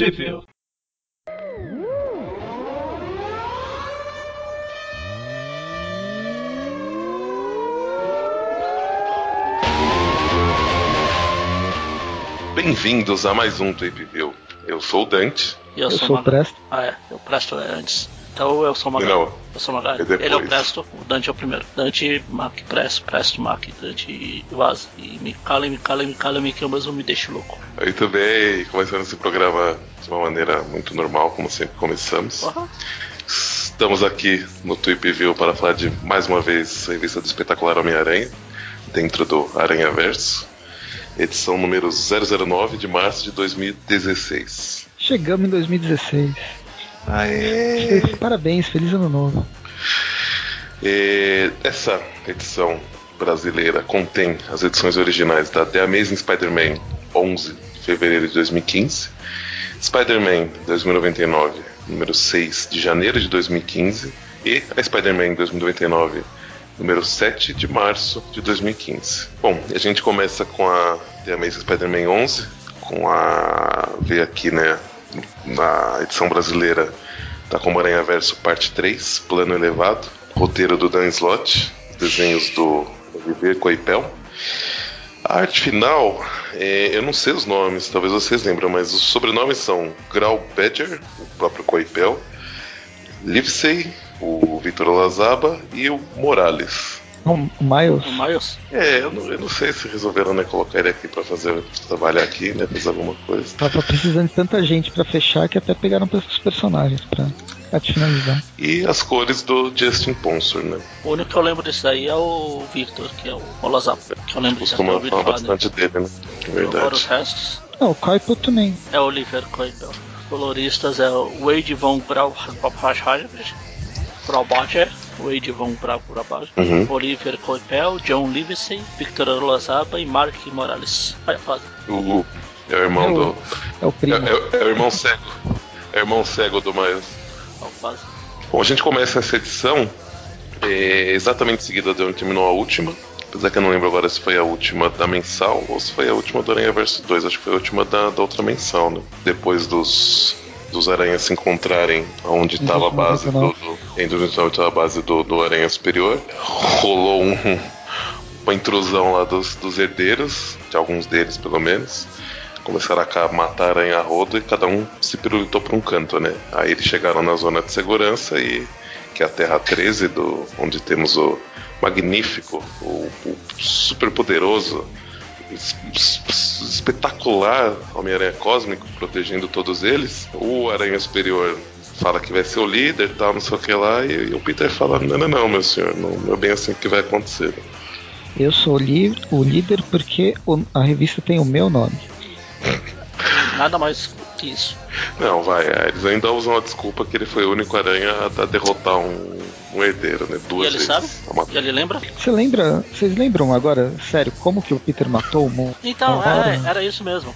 Trivia. Bem-vindos a mais um Tape View. Eu sou o Dante. E eu, Eu sou, sou o Presto. Ah, é. Eu Presto é antes. Então eu sou o Magali. Não. Eu sou. É depois. Ele é o Presto, o Dante é o primeiro. Dante, Mac, Presto, Presto, Mac, Dante, Vaz. E me cala, me cala, me cala, me que eu mesmo me deixo louco. Muito bem, começando esse programa de uma maneira muito normal, como sempre começamos. Porra. Estamos aqui no Tweep View para falar de mais uma vez a revista do espetacular Homem-Aranha, dentro do Aranha Verso, edição número 009 de março de 2016. Chegamos em 2016. Aê! Parabéns, feliz ano novo. E essa edição brasileira contém as edições originais da The Amazing Spider-Man 11 de fevereiro de 2015, Spider-Man 2099 número 6 de janeiro de 2015 e a Spider-Man 2099 número 7 de março de 2015. Bom, a gente começa com a The Amazing Spider-Man 11, com a ver aqui, né, na edição brasileira da Como Aranha Verso parte 3, plano elevado, roteiro do Dan Slott, desenhos do Viver Coipel. A arte final, é, eu não sei os nomes, talvez vocês lembrem, mas os sobrenomes são Grau Badger, o próprio Coipel, Livesey, o Vitor Lazaba e o Morales. O Miles. O Miles. É, eu não, eu não sei se resolveram né, colocar ele aqui pra fazer trabalhar aqui, né, fazer alguma coisa. Tava precisando de tanta gente pra fechar que até pegaram os personagens pra, pra te finalizar. E as cores do Justin Ponsor, né? O único que eu lembro desse daí é o Victor, que é o Olazap. Que eu lembro de Costuma ouvido falar bastante dele, né? dele. Agora Verdade. os restos Não, o Coipo também. é o Oliver Coipel. Coloristas é o Wade von Braubacher. Wade von Braubacher. Uhum. Oliver Coipel, John Livesey, Victor Olazaba e Mark Morales. Olha a fase. O, é o irmão É o- do. É o É, primo. é- é o irmão cego. É o irmão cego do Miles. Fase. Bom, a gente começa essa edição é, exatamente em seguida de onde terminou a última. Apesar que eu não lembro agora se foi a última da mensal ou se foi a última do Aranha Verso 2. Acho que foi a última da, da outra mensal, né? Depois dos, dos aranhas se encontrarem onde estava a base do, 2019. do. Em 2019 estava a base do, do Aranha Superior. Rolou um, uma intrusão lá dos, dos herdeiros, de alguns deles pelo menos. Começaram a matar a aranha a rodo e cada um se pirulitou para um canto, né? Aí eles chegaram na zona de segurança e que é a Terra 13, do, onde temos o magnífico, o, o super poderoso, espetacular Homem-Aranha Cósmico protegendo todos eles. O Aranha Superior fala que vai ser o líder, tal, não sei o que lá, e, e o Peter fala: Não, não, não, meu senhor, não, não é bem assim que vai acontecer. Eu sou o, li- o líder porque o- a revista tem o meu nome. Nada mais que isso. Não, vai, eles ainda usam a desculpa que ele foi o único aranha a derrotar um, um herdeiro, né? E Duas ele vezes. sabe? Matar. E ele lembra? Você lembra? Vocês lembram agora, sério, como que o Peter matou o Mo? Então, é, era isso mesmo.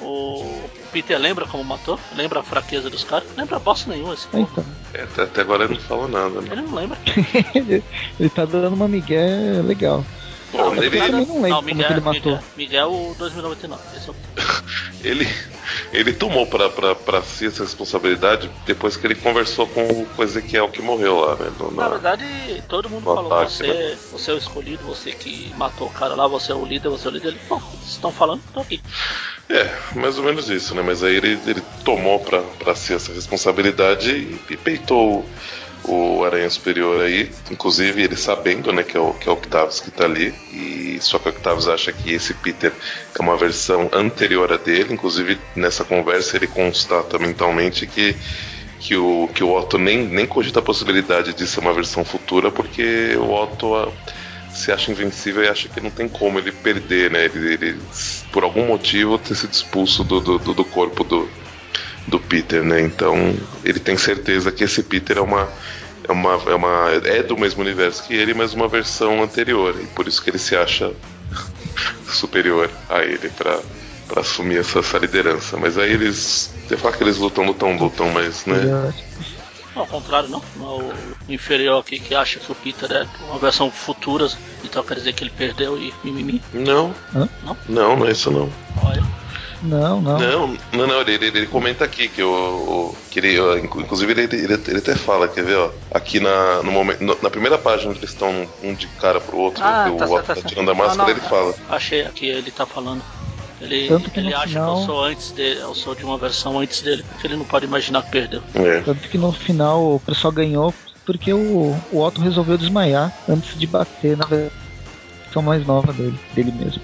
O Peter lembra como matou? Lembra a fraqueza dos caras? Lembra bosta nenhuma esse povo. Então, É, até, agora ele não falou nada, né? Ele não lembra. ele, ele tá dando uma migué legal. Bom, ele, eu também não lembro não, como Miguel, que ele matou. Miguel, Miguel o 2099. Esse é o... ele, ele tomou pra, pra, pra si essa responsabilidade depois que ele conversou com o Ezequiel que morreu lá, né? No- Na na- verdade, todo mundo No falou: ataque, você, né? você é o escolhido, você que matou o cara lá, você é o líder, você é o líder. Ele, bom, vocês estão falando, tô aqui. É, mais ou menos isso, né? Mas aí ele, ele tomou pra, pra si essa responsabilidade e, e peitou o, Aranha Superior aí. Inclusive ele sabendo, né, que é o, que é o Octavius que tá ali. E só que o Octavius acha que esse Peter é uma versão anterior a dele. Inclusive nessa conversa ele constata mentalmente que que o, que o Otto nem, nem cogita a possibilidade de ser uma versão futura, porque o Otto ah, se acha invencível e acha que não tem como ele perder, né? Ele, ele, por algum motivo, ter sido expulso do, do- do corpo do, do Peter, né? Então ele tem certeza que esse Peter é uma. É, uma, é, uma, é do mesmo universo que ele, mas uma versão anterior. E por isso que ele se acha superior a ele pra, pra assumir essa, essa liderança. Mas aí eles. Você fala que eles lutam, lutam, lutam, mas né? Não, ao contrário, não. Não é o inferior aqui que acha que o Peter é uma versão futura, então quer dizer que ele perdeu e mimimi. Não. Hã? Não? Não, não é isso não. Olha. Não, não. Não, não, não ele, ele, ele comenta aqui que, o, o que ele, inclusive ele, ele, ele, até fala, quer ver, ó, aqui na, no momento, na primeira página onde eles estão um de cara pro outro, Ah, que tá o certo, outro tá tá certo. tirando a máscara, Não, não, ele fala. Achei aqui, ele tá falando. Ele, Tanto que ele acha final- que eu sou antes dele, eu sou de uma versão antes dele, porque ele não pode imaginar que perdeu. É. Tanto que no final o pessoal ganhou porque o, o Otto resolveu desmaiar antes de bater na versão mais nova dele, dele mesmo.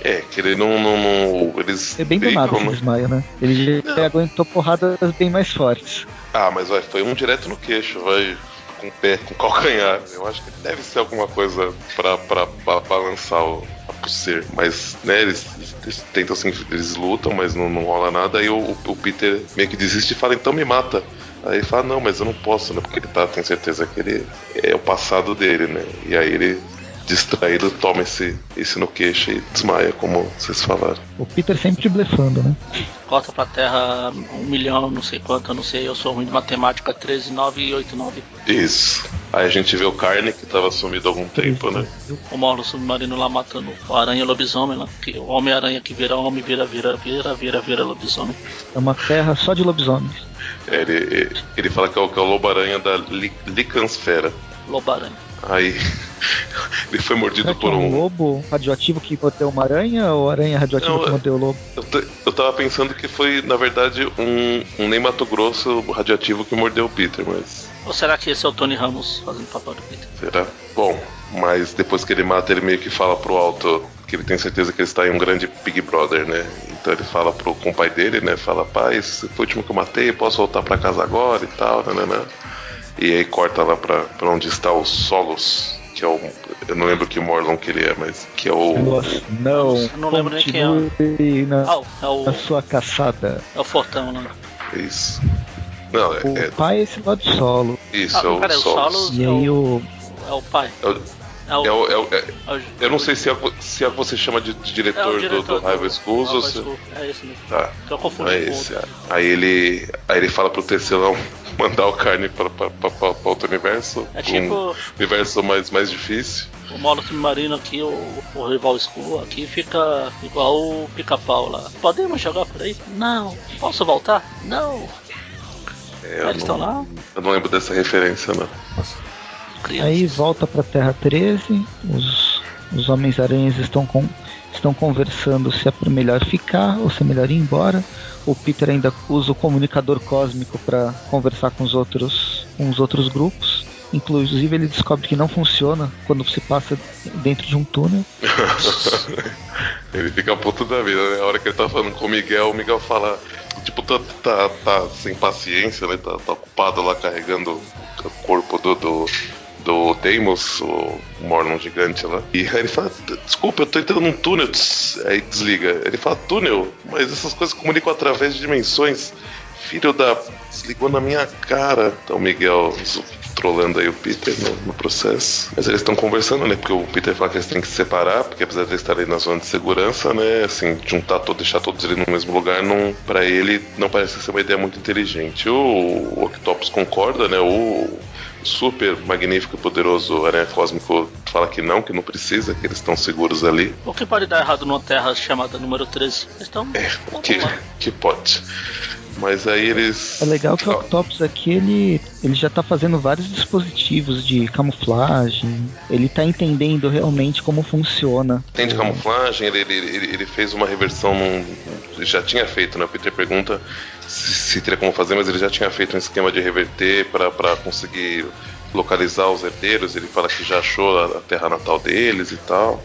É, que ele não. não, não eles É bem do nada esse né? desmaio, né? Ele já Não. aguentou porradas bem mais fortes. Ah, mas vai, foi um direto no queixo, vai com o pé, com o calcanhar. Eu acho que deve ser alguma coisa pra, pra, pra balançar o o ser. Mas, né, eles, eles tentam assim, eles lutam, mas não, não rola nada. Aí o, o Peter meio que desiste e fala, então me mata. Aí ele fala, não, mas eu não posso, né? Porque ele tá, tem certeza que ele é o passado dele, né? E aí ele, distraído, toma esse, esse no queixo e desmaia, como vocês falaram. O Peter sempre blefando, né? Corta pra terra um milhão, não sei quanto, eu não sei, eu sou ruim de matemática, 13, 9 e 8, 9. Isso. Aí a gente vê o Carne, que tava sumido há algum tempo, né? O Morlo submarino lá matando o aranha lobisomem lá. Que o Homem-Aranha que vira homem, vira, vira, vira, vira, vira lobisomem. É uma terra só de lobisomens. É, ele, ele fala que é o, que é o lobo-aranha da li, Licansfera. Lobo-aranha. Aí ele foi mordido por é um um. lobo radioativo que mordeu uma aranha ou aranha radioativa Não, que mordeu o lobo? Eu, eu tava pensando que foi, na verdade, um, um nem Mato Grosso radioativo que mordeu o Peter, mas Ou será que esse é o Tony Ramos fazendo papel do Peter? será? Bom, mas depois que ele mata, ele meio que fala pro alto que ele tem certeza que ele está em um grande Big Brother, né? Então ele fala pro com o pai dele, né? Fala, pai, esse foi o último que eu matei, posso voltar pra casa agora e tal, né? Né, né. E aí corta lá pra, pra onde está o Solos, que é o. Eu não lembro que Morlon que ele é, mas que é o. Nossa, não, Eu não lembro nem quem é. na, Ah, é o, na sua caçada. é o Fortão lá. É isso. Não, é, O é- pai é esse lado solo. isso, Ah, é o peraí, o Solos. Solos- E aí o. É o pai. É o- É o, é o- é o- é- é o- eu não sei se é, o- se é o que você chama de, de é diretor, do, diretor do Rival Schools ou se. School. É esse mesmo. Tá. Tô confundindo É com esse. Aí ele, aí ele fala pro tecelão mandar o carne pra, pra, pra, pra outro universo. É pra tipo- Um universo mais, mais difícil. O Molo Submarino aqui, o, o Rival School aqui fica igual o pica-pau lá. Podemos jogar por aí? Não. Posso voltar? Não. É, Eles estão lá? eu não lembro dessa referência, não. Crianças. Aí volta pra Terra 13, os, os Homens-Aranhas estão, com, estão conversando se é melhor ficar ou se é melhor ir embora. O Peter ainda usa o comunicador cósmico para conversar com os outros, com os outros grupos. Inclusive ele descobre que não funciona quando você passa dentro de um túnel. ele fica puto da vida, né? A hora que ele tá falando com o Miguel, o Miguel fala. Tipo, tá, tá, tá sem paciência, né? Tá, tá ocupado lá carregando o corpo do. do do Deimos, o Morlon gigante lá. E aí ele fala, desculpa, eu tô entrando num túnel. Aí desliga. Ele fala, túnel? Mas essas coisas comunicam através de dimensões. Filho da. Desligou na minha cara. Então Miguel trolando aí o Peter no, no processo. Mas eles estão conversando, né? Porque o Peter fala que eles têm que se separar, porque apesar de eles estarem na zona de segurança, né? Assim, juntar todos, deixar todos eles no mesmo lugar, não, pra ele não parece ser uma ideia muito inteligente. O, o Octopus concorda, né? O super magnífico e poderoso Aranha Cósmico fala que não, que não precisa, que eles estão seguros ali. O que pode dar errado numa terra chamada número 13? Eles estão. É, que, que pode. Mas aí eles. É legal que o Octopus aqui ele, ele já tá fazendo vários dispositivos de camuflagem. Ele tá entendendo realmente como funciona. Tem de o- camuflagem, ele, ele, ele, fez uma reversão num. Já tinha feito, né? O Peter pergunta se, se teria como fazer, mas ele já tinha feito um esquema de reverter para conseguir localizar os herdeiros. Ele fala que já achou a, a terra natal deles e tal.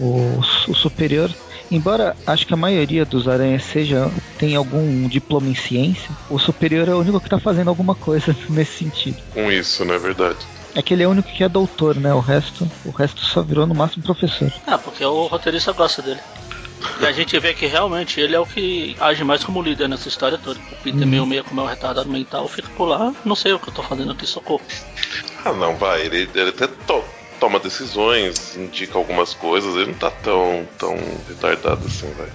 O, o superior, embora acho que a maioria dos aranhas seja tem algum diploma em ciência, o superior é o único que tá fazendo alguma coisa nesse sentido. Com isso, não é verdade? É que ele é o único que é doutor, né? O resto, o resto só virou no máximo professor. Ah, porque o roteirista gosta dele. E a gente vê que realmente ele é o que age mais como líder nessa história toda. O Peter meio meio como é um retardado mental, fica por lá, não sei o que eu tô fazendo aqui, socorro. Ah, não, vai. Ele, ele até to- toma decisões, indica algumas coisas. Ele não tá tão, tão retardado assim, vai.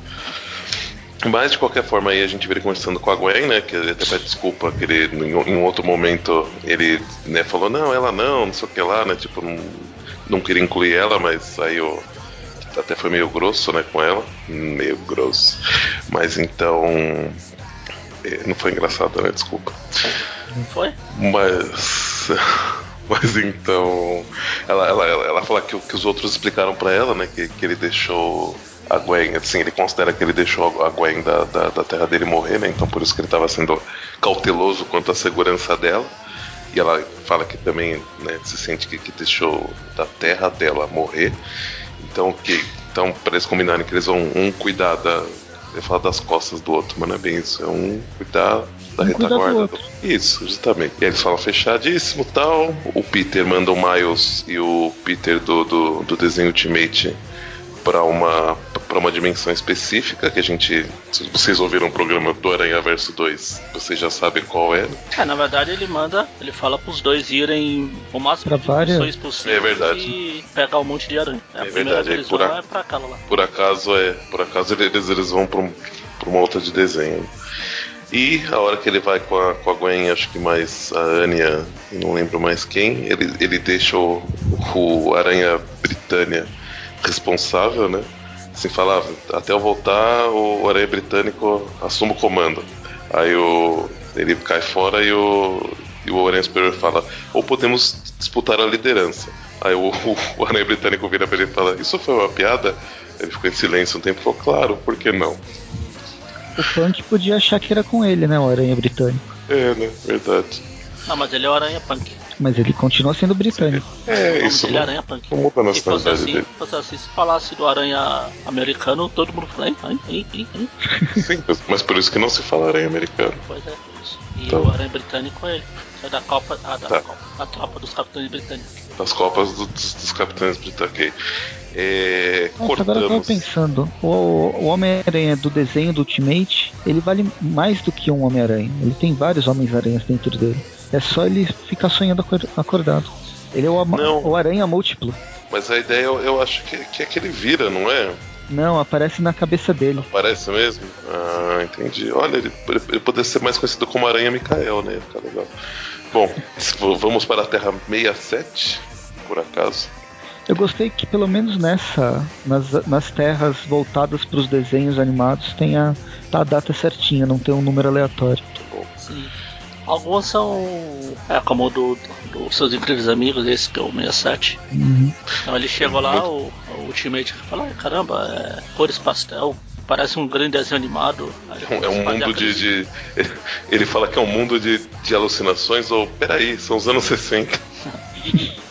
Mas de qualquer forma aí a gente ele conversando com a Gwen, né? Que ele até pede desculpa, que ele em, em um outro momento ele né, falou, não, ela não, não sei o que lá, né? Tipo, não, não queria incluir ela, mas aí o. até foi meio grosso, né, com ela. Meio grosso. Mas então. é, Não foi engraçado, né? Desculpa. Não foi? Mas. Mas então. Ela, ela, ela, ela fala que, que os outros explicaram pra ela, né? Que, que ele deixou a Gwen. Assim, ele considera que ele deixou a Gwen da, da, da terra dele morrer, né? Então por isso que ele tava sendo cauteloso quanto à segurança dela. E ela fala que também né, se sente que, que deixou da terra dela morrer. Então, que, então para eles combinarem que eles vão um cuidar da. Eu falo das costas do outro, mas não é bem isso. É um cuidar da Um cuidar do retaguarda. outro. Isso, justamente. E aí eles falam fechadíssimo tal. O Peter manda o Miles e o Peter do, do, do desenho Ultimate para uma para uma dimensão específica que a gente se vocês ouviram o programa do Aranha Verso 2 vocês já sabem qual é É, na verdade ele manda, ele fala pros dois irem o máximo Pra de várias- dimensões possível É verdade. e pegar um monte de aranha. É, a É primeira verdade, eles por vão a- é pra aquela lá. por acaso é por acaso eles, eles vão para um, pra uma outra de desenho e a hora que ele vai com a, com a Gwen acho que mais a Anya não lembro mais quem ele, ele deixa o, o Aranha Britânia responsável né assim falava até eu voltar o Aranha Britânico assume o comando aí o ele cai fora e o e o Aranha Superior fala ou podemos disputar a liderança aí o, o, Aranha Britânico vira pra ele e fala isso foi uma piada ele ficou em silêncio um tempo e falou claro por que não O Punk podia achar que era com ele, né? O Aranha Britânico. é né verdade Não, mas ele é o Aranha Punk. Mas ele continua sendo britânico. o é nome isso dele é Aranha Punk. não muda a Se fosse assim, dele fosse assim, se falasse do Aranha americano, todo mundo fala, hein, hein, hein, hein, hein. Sim, mas- por isso que não se fala aranha americano Pois é, por isso. E Então. o Aranha Britânico é ele. É da Copa, ah, da Tá. Copa, da tropa dos capitães britânicos. das copas do- dos, dos capitães britânicos ok. é, Nossa, agora eu tava cortamos pensando, o, o Homem-Aranha do desenho do Ultimate, ele vale mais do que um Homem-Aranha. Ele tem vários Homens-Aranhas dentro dele. É só ele ficar sonhando acor- acordado. Ele é o, Não. o Aranha múltiplo. mas a ideia eu, eu acho que, que é que ele vira não é Não, aparece na cabeça dele. Parece mesmo? Ah, entendi. Olha, ele, ele, poderia ser mais conhecido como Aranha Micael, né? Tá legal. Bom, vamos para a Terra 67, por acaso. Eu gostei que pelo menos nessa, nas, nas terras voltadas para os desenhos animados, tenha tá a data certinha, não tem um número aleatório. Sim. Alguns são. É, como o do, do, do Seus Incríveis Amigos, esse que é o 67. Uhum. Então ele chegou lá, o, o Ultimate fala, "Ai, caramba, é cores pastel, parece um grande desenho animado. É um- mundo de, de- Ele fala que é um mundo de, de alucinações, ou peraí, são os anos 60.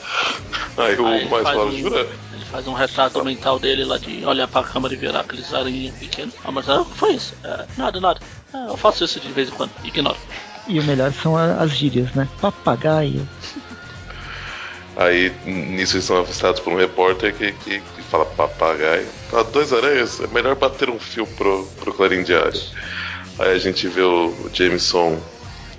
Aí o Aí mais fala, um- jura? Ele faz um retrato mental dele lá de olhar pra câmera e virar aqueles aranhinhos pequenos. Ah, mas ah, o que foi isso? É, nada, nada. É, eu faço isso de vez em quando, ignoro. E o melhor são as gírias, né? Papagaio. Aí nisso eles são avistados por um repórter que, que, que fala papagaio. Fala, dois aranhas, é melhor bater um fio pro, pro Clarim Diário. Aí a gente vê o, o Jameson.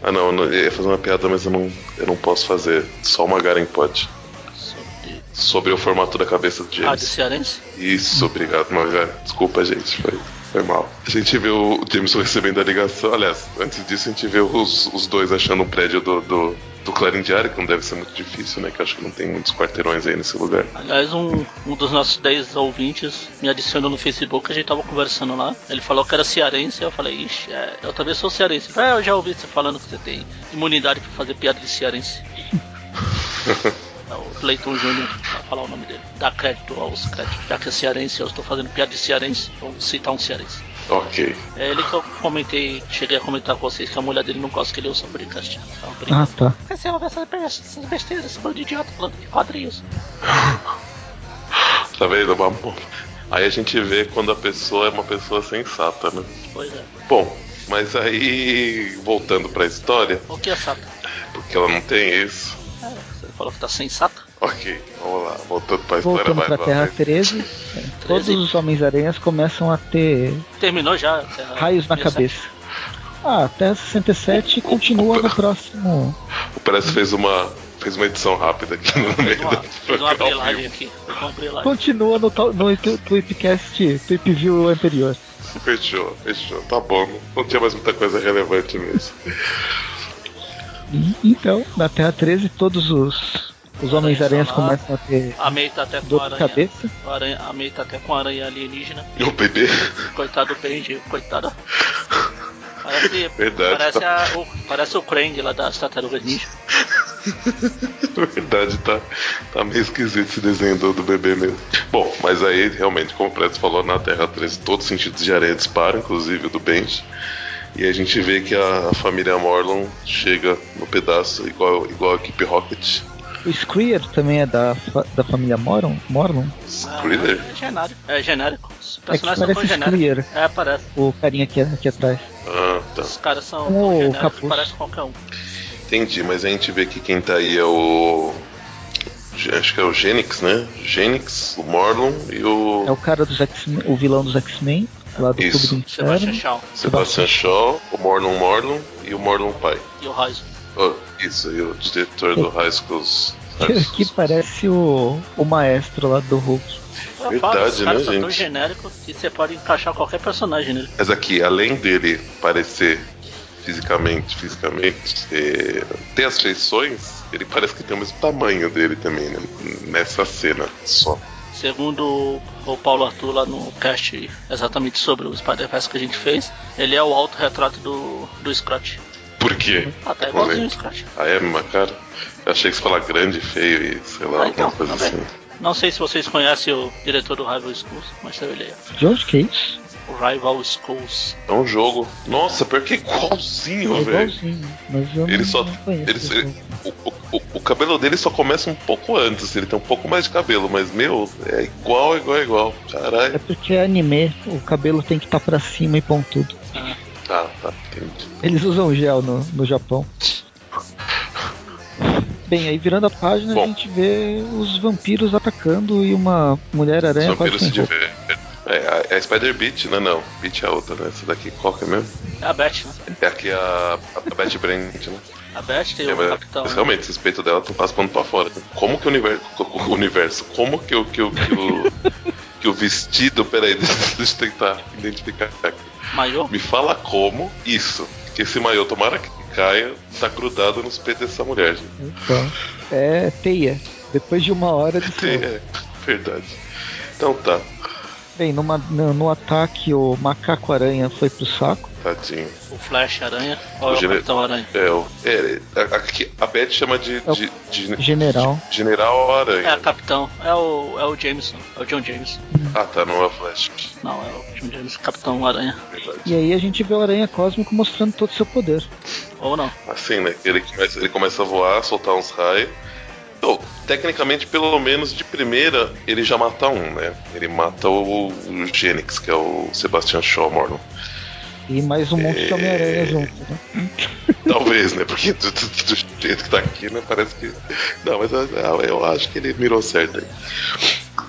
Ah não, não, eu ia fazer uma piada, mas eu não, eu não posso fazer. Só o Magaren pode. Sobre Sobre o formato da cabeça do rádio Jameson. cearense. Isso, obrigado, Magaren. Desculpa, gente, foi, foi mal. A gente vê o Jameson recebendo a ligação. Aliás, antes disso a gente vê os, os dois achando um prédio do, do, do Clarim Diário, que não deve ser muito difícil, né? Que eu acho que não tem muitos quarteirões aí nesse lugar. Aliás, um, um dos nossos 10 ouvintes me adicionou no Facebook, a gente tava conversando lá. Ele falou que era cearense, eu falei, ixi, é, eu também sou cearense. Ele falou, É, eu já ouvi você falando que você tem imunidade pra fazer piada de cearense. É o Cleiton Júnior, pra falar o nome dele. Dá crédito aos créditos. Já que é cearense, eu estou fazendo piada de cearense, vou citar um cearense. Ok. É ele que eu comentei, cheguei a comentar com vocês que a mulher dele não gosta que ele ouça podcast. Brincando. Ah, tá. Você ouve essas, essas besteiras, esse bando de idiota falando de quadrinhos? Tá vendo? Uma- Aí a gente vê quando a pessoa é uma pessoa sensata, né? Pois é. Bom, mas aí, voltando pra história, O que é sata? porque ela não tem isso. É, você falou que tá sensata? Ok, vamos lá, voltando pra história, Voltando vai, pra Terra vai. 13, é, todos os Homens-Aranhas começam a ter Terminou já? Terra raios na 67? cabeça. Ah, Terra 67 continua no próximo. O Perez fez uma, fez uma edição rápida aqui no meio uma, do fez uma programa ao brilagem vivo. aqui. Uma. Continua no, no Tweepcast, Tweep View anterior. Fechou, fechou, tá bom. Não tinha mais muita coisa relevante mesmo. E, então, na Terra 13, todos os, Os Homens-Aranhas começam a ter A May tá até com dor a de aranha. cabeça. A, aranha, a May tá até com a aranha alienígena. E o bebê. Coitado do Benji, coitado. Parece, Verdade, parece, tá. a- o, parece o Krang lá das Tartarugas Ninja. Verdade, tá, tá meio esquisito esse desenho do, do bebê mesmo. Bom, mas aí, realmente, como o Preto falou, na Terra 13 todos os sentidos de aranha disparam, inclusive o do Benji. E a gente vê que a família Morlon chega no pedaço igual, igual a equipe Rocket. O Screer também é da, fa- da família Moron, Morlon. Screeder? É genérico. É genérico. Os É que personagens são genéricos. Screer, É, parece. o carinha aqui, aqui atrás. Ah, tá. Os caras são Com tão o genéricos parece qualquer um. Entendi, mas a gente vê que quem tá aí é o. Acho que é o Genix, né? Genix, o Morlon e o É o cara dos X-Men, o vilão dos X-Men, lá do Isso. Clube do Sebastian Inferno. Shaw Sebastian Shaw, o Morlon Morlon e o Morlon Pai. e o Raizo. Oh, isso, e o diretor do High Schools. High Que, parece o, o maestro lá do Hulk. Eu Verdade, falo, né, são tão gente? genéricos que você pode encaixar qualquer personagem nele. Mas aqui, além dele parecer fisicamente, fisicamente, é, ter as feições, ele parece que tem o mesmo tamanho dele também, né? Nessa cena só. Segundo o Paulo Arthur lá no cast exatamente sobre o Spider-Verse que a gente fez, ele é o autorretrato do, do Scott. Por quê? Não igualzinho o lembro. Scott. Ah, é a mesma cara? Eu achei que você falar grande, feio e sei lá, Ah, alguma então, coisa tá assim. Não sei se vocês conhecem o diretor do Rival Schools, mas eu ele é. É isso? O Rival Schools. É um jogo. Nossa, pior que é igualzinho, É velho. igualzinho, mas eu Ele não, só. não conheço. Ele, ele-. O, o- o cabelo dele só começa um pouco antes, ele tem um pouco mais de cabelo, mas meu, é igual, igual, igual. É Caralho. porque é anime, o cabelo tem que estar pra cima e pontudo. Ah, Tá, tá, entendi. Eles usam gel no, no Japão. Bem, aí virando a página Bom. a gente vê os vampiros atacando e uma Os mulher-aranha quase sem roupa. divertem. É, a, Spider Beat, né? Não, Beat é a outra, né? Essa daqui, qual que é mesmo? é a Beth, né? É aqui a, a Betty Brent, né? A Beth tem É, o Capitão. mas realmente, esse peito dela tá passando pra fora. Como que o universo. O universo como que o. Que o, que o, que o vestido. Peraí, deixa eu tentar identificar aqui. Maior? Me fala como isso. Que esse maiô, tomara que caia, tá grudado nos peitos dessa mulher. gente. Então, é teia. Depois de uma hora de sol. É, verdade. Então tá, Bem, numa, no, no ataque o macaco-aranha foi pro saco. Tadinho. O Flash Aranha ou O é o gene- Capitão Aranha? É, o, é a- aqui, a Beth chama de, É o de, de- General. General É, Aranha. a Capitão. É o, é o Jameson. É o John Jameson. Ah, tá, não é o Flash. Não, é o John Jameson, Capitão Aranha. Verdade. E aí a gente vê o Aranha Cósmico mostrando todo o seu poder. Ou não. Assim, né? Ele começa, ele começa a voar, soltar uns raios. Então, tecnicamente, pelo menos de primeira, ele já mata um, né? Ele mata o, o Genix, que é o Sebastian Shaw Morlon. E mais um monte de É. Homem-Aranha junto, né? Talvez, né? Porque do, do- do jeito que tá aqui, né? Parece que. Não, mas eu, eu acho que ele mirou certo aí.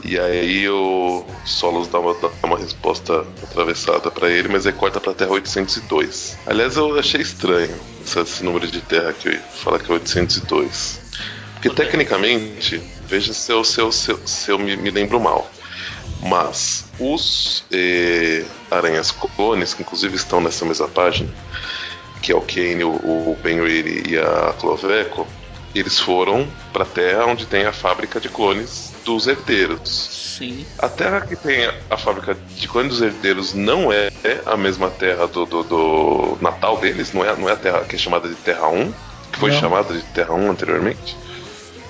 E aí o Solos dá uma, dá uma resposta atravessada pra ele, mas aí corta pra Terra 802. Aliás, eu achei estranho esse, esse número de Terra aqui, fala que é 802. Porque tecnicamente, veja se eu, se eu, se eu, se eu me, me lembro mal. Mas os eh, aranhas clones, que inclusive estão nessa mesma página, que é o Kane, o, o Ben Reilly e a Cloveco, eles foram pra Terra onde tem a fábrica de clones dos herdeiros. Sim. A terra que tem a, a fábrica de clones dos herdeiros não é a mesma terra do, do- do natal deles, não é, não é a terra que é chamada de Terra 1, que foi Não. chamada de Terra 1 anteriormente.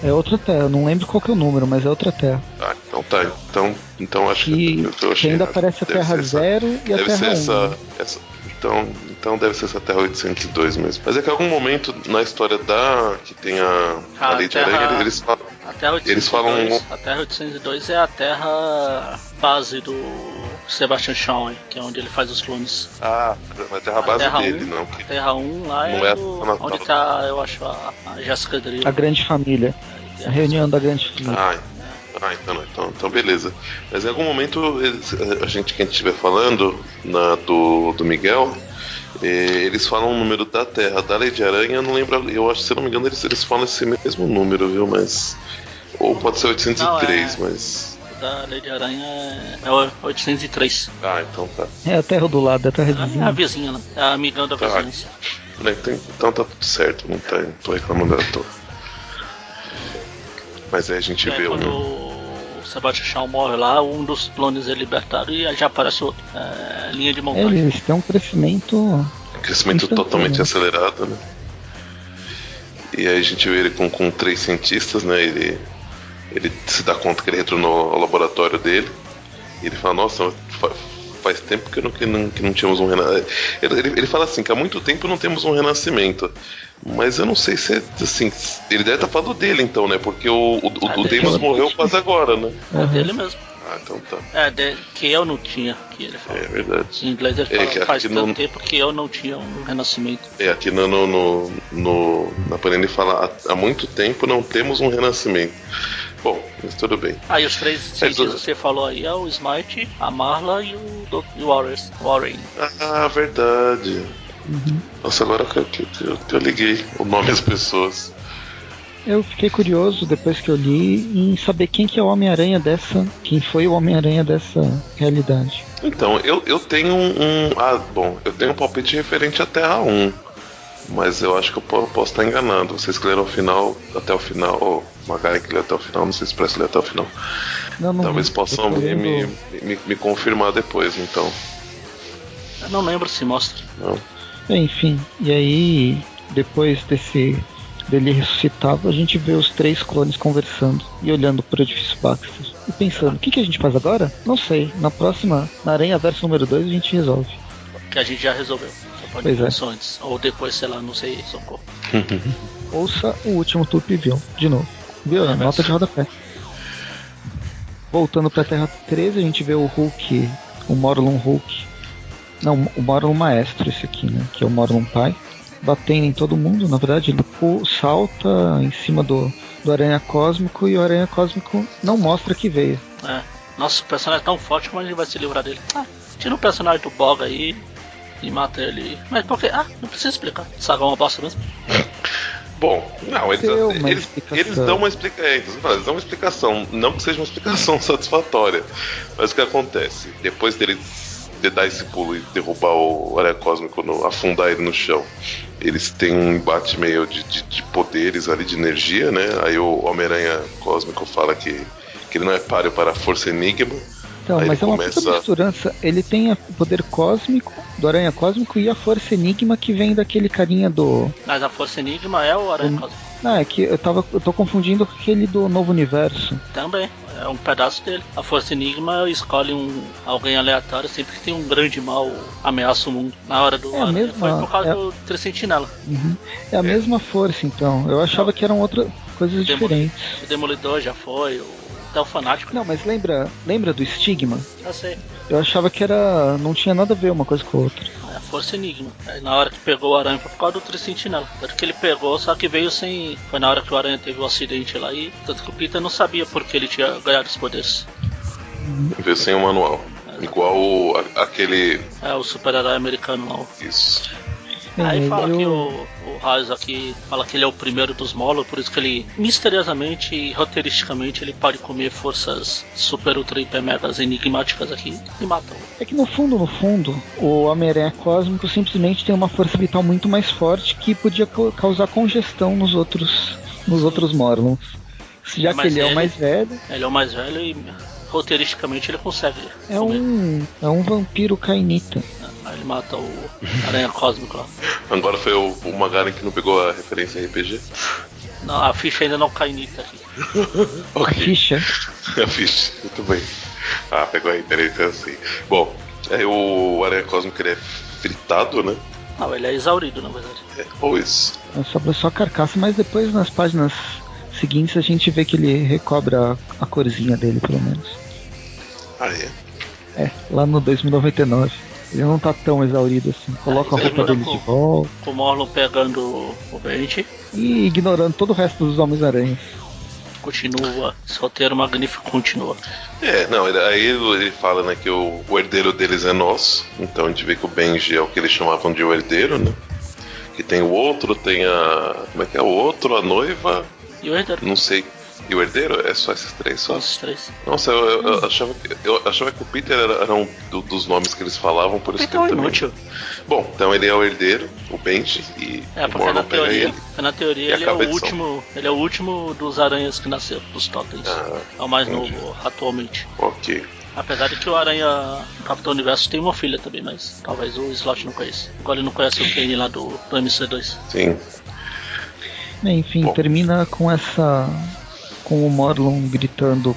É outra terra, não lembro qual que é o número, mas é outra terra. Ah, então tá. Então, então acho Que, que, eu que achei ainda errado. aparece a Deve Terra ser essa- 0 e a Deve ser Terra 1. essa, né? essa- então, então deve ser essa Terra 802 mesmo. Mas é que em algum momento na história da que tem a, a A Lei de Terra- Aranha, eles falam. A Terra 802, Eles falam- a Terra 802 é a terra base do Sebastian Shaw, hein, que é onde ele faz os clones. Ah, a Terra A base Terra dele, 1, não. A Que, Terra 1 lá Não é, é do- a onde tá, eu acho, a, a Jessica Drill. A grande família. A reunião da grande família. ah, ah, então, não, então, então beleza. Mas em algum momento eles- a gente que a gente estiver falando na, do, do Miguel, eh, eles falam o número da Terra, da Lei de Aranha, eu não lembro, eu acho, se não me engano, eles, eles falam esse mesmo número, viu? Mas. Ou pode ser 803, Não, é- mas. O da Lei de Aranha é, é o 803. Ah, então tá. É a terra do lado, é a terra É a vizinha. vizinha, né? É a amigão da Tá. vizinhança. Né, Então, então tá tudo certo, não, tá, não tô reclamando à toa. Mas aí a gente aí, vê quando um. o Sebastian Shaw morre lá, um dos clones é libertado e aí já aparece outro. É, linha de montagem. Eles têm um crescimento. crescimento totalmente acelerado, né? E aí a gente vê ele com, com três cientistas, né? Ele, ele se dá conta que ele entrou no laboratório dele. E ele fala, nossa, fa- faz tempo que não, que não, que não tínhamos um renascimento. Ele, ele, ele fala assim, que há muito tempo não temos um renascimento. Mas eu não sei se é assim. Ele deve estar falando dele então, né? Porque o, o, o, Ah, o. Deimos morreu quase agora, né? É dele mesmo. Ah, então tá. É, de- que eu não tinha, que ele fala. É verdade. Em inglês ele É, fala, que faz tanto não- tempo que eu não tinha um renascimento. É, aqui no, no, no, no- na Panini fala há, há muito tempo não temos um renascimento. Bom, mas tudo bem. Aí os três cientistas tudo- que você falou aí é o Smite, a Marla e o, Do- e o Warren. Warren. Ah, verdade. Nossa, agora que, eu- eu, eu liguei o nome das pessoas. Eu fiquei curioso depois que eu li em saber quem que é o Homem-Aranha dessa. Quem foi o Homem-Aranha dessa realidade. Então, eu, eu tenho um, um- Ah, bom, eu tenho um palpite referente à Terra 1. Mas eu acho que eu po- posso estar enganado. Vocês que leram o final, até o final. Ou Magari que leu até o final, não sei se parece ler até o final. Não, não Talvez possam me, me, me, me confirmar depois, então. Eu não lembro se mostra. Não. Enfim, e aí depois desse dele ressuscitado, a gente vê os três clones conversando e olhando pro edifício Baxter. E pensando, o que, que a gente faz agora? Não sei. Na próxima, na Aranha Verso número 2, a gente resolve. Que a gente já resolveu. Só pode Pois é. isso antes. Ou depois, sei lá, não sei, socorro. Ouça o último Tup Viu, de novo. Viu? É, Nota de rodapé. Voltando pra Terra 13, a gente vê o Hulk, o Morlun Hulk. Não, o Morlun Maestro, esse aqui, né? Que é o Morlun Pai. Batendo em todo mundo, na verdade, ele salta em cima do, do Aranha Cósmico e o Aranha Cósmico não mostra que veio. É. Nossa, o personagem é tão forte, como a gente vai se livrar dele? Ah, tira o personagem do Boga aí e mata ele. Mas por quê? Ah, não precisa explicar. Saga é uma bosta mesmo. Bom, não, eles, eles, eles dão uma explicação. É, eles dão uma explicação. Não que seja uma explicação satisfatória. Mas o que acontece? Depois deles de dar esse pulo e derrubar o Aranha Cósmico, no- afundar ele no chão, eles têm um embate meio de, de, de poderes ali, de energia, né? Aí o Homem-Aranha Cósmico fala que, que ele não é páreo para a Força Enigma. Então, Aí mas é uma começa- puta misturança. Ele tem o poder cósmico do Aranha Cósmico e a Força Enigma que vem daquele carinha do. Mas a Força Enigma é o Aranha. Cósmico. Ah, é que eu tava. Eu tô confundindo com aquele do novo universo. Também. É um pedaço dele. A Força Enigma escolhe um alguém aleatório sempre que tem um grande mal ameaça o mundo. Na hora do É a Aranha mesma- foi por causa é- do Tricentinela. Uhum. É a mesma força, então. Eu achava que eram outras coisas Demolidor. diferentes. O Demolidor já foi, o... até o Fanático. Não, mas lembra, lembra do estigma? Já sei. Eu achava que era. não tinha nada a ver uma coisa com a outra. Força Enigma. Aí na hora que pegou o Aranha foi por causa do Tricentinela. Tanto que ele pegou, só que veio sem. Foi na hora que o Aranha teve o acidente lá e. Tanto que o Peter não sabia por que ele tinha ganhado os poderes. Vê sem o manual. Igual o- a- aquele. É o super-herói americano não. Isso. Aí É, fala eu- que o, o aqui fala que ele é o primeiro dos Molo, por isso que ele misteriosamente e roteiristicamente ele pode comer forças super ultra hiper megas enigmáticas aqui e mata o. É que no fundo, no fundo, o Homem-Aranha Cósmico simplesmente tem uma força vital muito mais forte que podia causar congestão nos outros. nos outros Morlons. Já que Mas ele é o ele- mais velho, Ele é o mais velho e roteiristicamente ele consegue é comer. um. é um vampiro cainita. Aí ele mata o Aranha Cósmico lá. Agora foi o, o Magaren que não pegou a referência RPG? Não, a ficha ainda não cai nita aqui. Ok. Ficha. A ficha, muito bem. Ah, pegou a referência assim. Bom, aí o Aranha Cósmico ele é fritado, né? Não, ele é exaurido na verdade. É, ou isso. É Sobra só a carcaça, mas depois nas páginas seguintes a gente vê que ele recobra a corzinha dele, pelo menos. Ah, é? É, lá no 2099. Ele não tá tão exaurido assim. Coloca a roupa dele de com- volta Com o Morlon pegando o Bente, e ignorando todo o resto dos Homens-Aranha. continua. Esse roteiro magnífico continua. É, não, ele- aí ele ele fala né, que o, o herdeiro deles é nosso. Então a gente vê que o Benji é o que eles chamavam de o herdeiro, né? Que tem o outro, tem a. Como é que é? O outro, a noiva. E o herdeiro? Não sei. E o herdeiro? É só esses três só? Esses três. Nossa, eu, eu- eu achava, que- eu achava que o Peter era, era um do- dos nomes que eles falavam, por isso que Então ele é também. inútil. Bom, então ele é o herdeiro, o Benji, e É, o porque Mormon na pega teoria, ele. na teoria ele é o último. Ele é o último dos aranhas que nasceu, dos totens. Ah, é o mais entendi. novo atualmente. Ok. Apesar de que o Aranha o Capitão Universo tem uma filha também, mas talvez o Slot não conheça. Igual ele não conhece o Kane lá do, do MC2. Sim. É, Enfim, Bom. termina com essa. Com o Morlon gritando,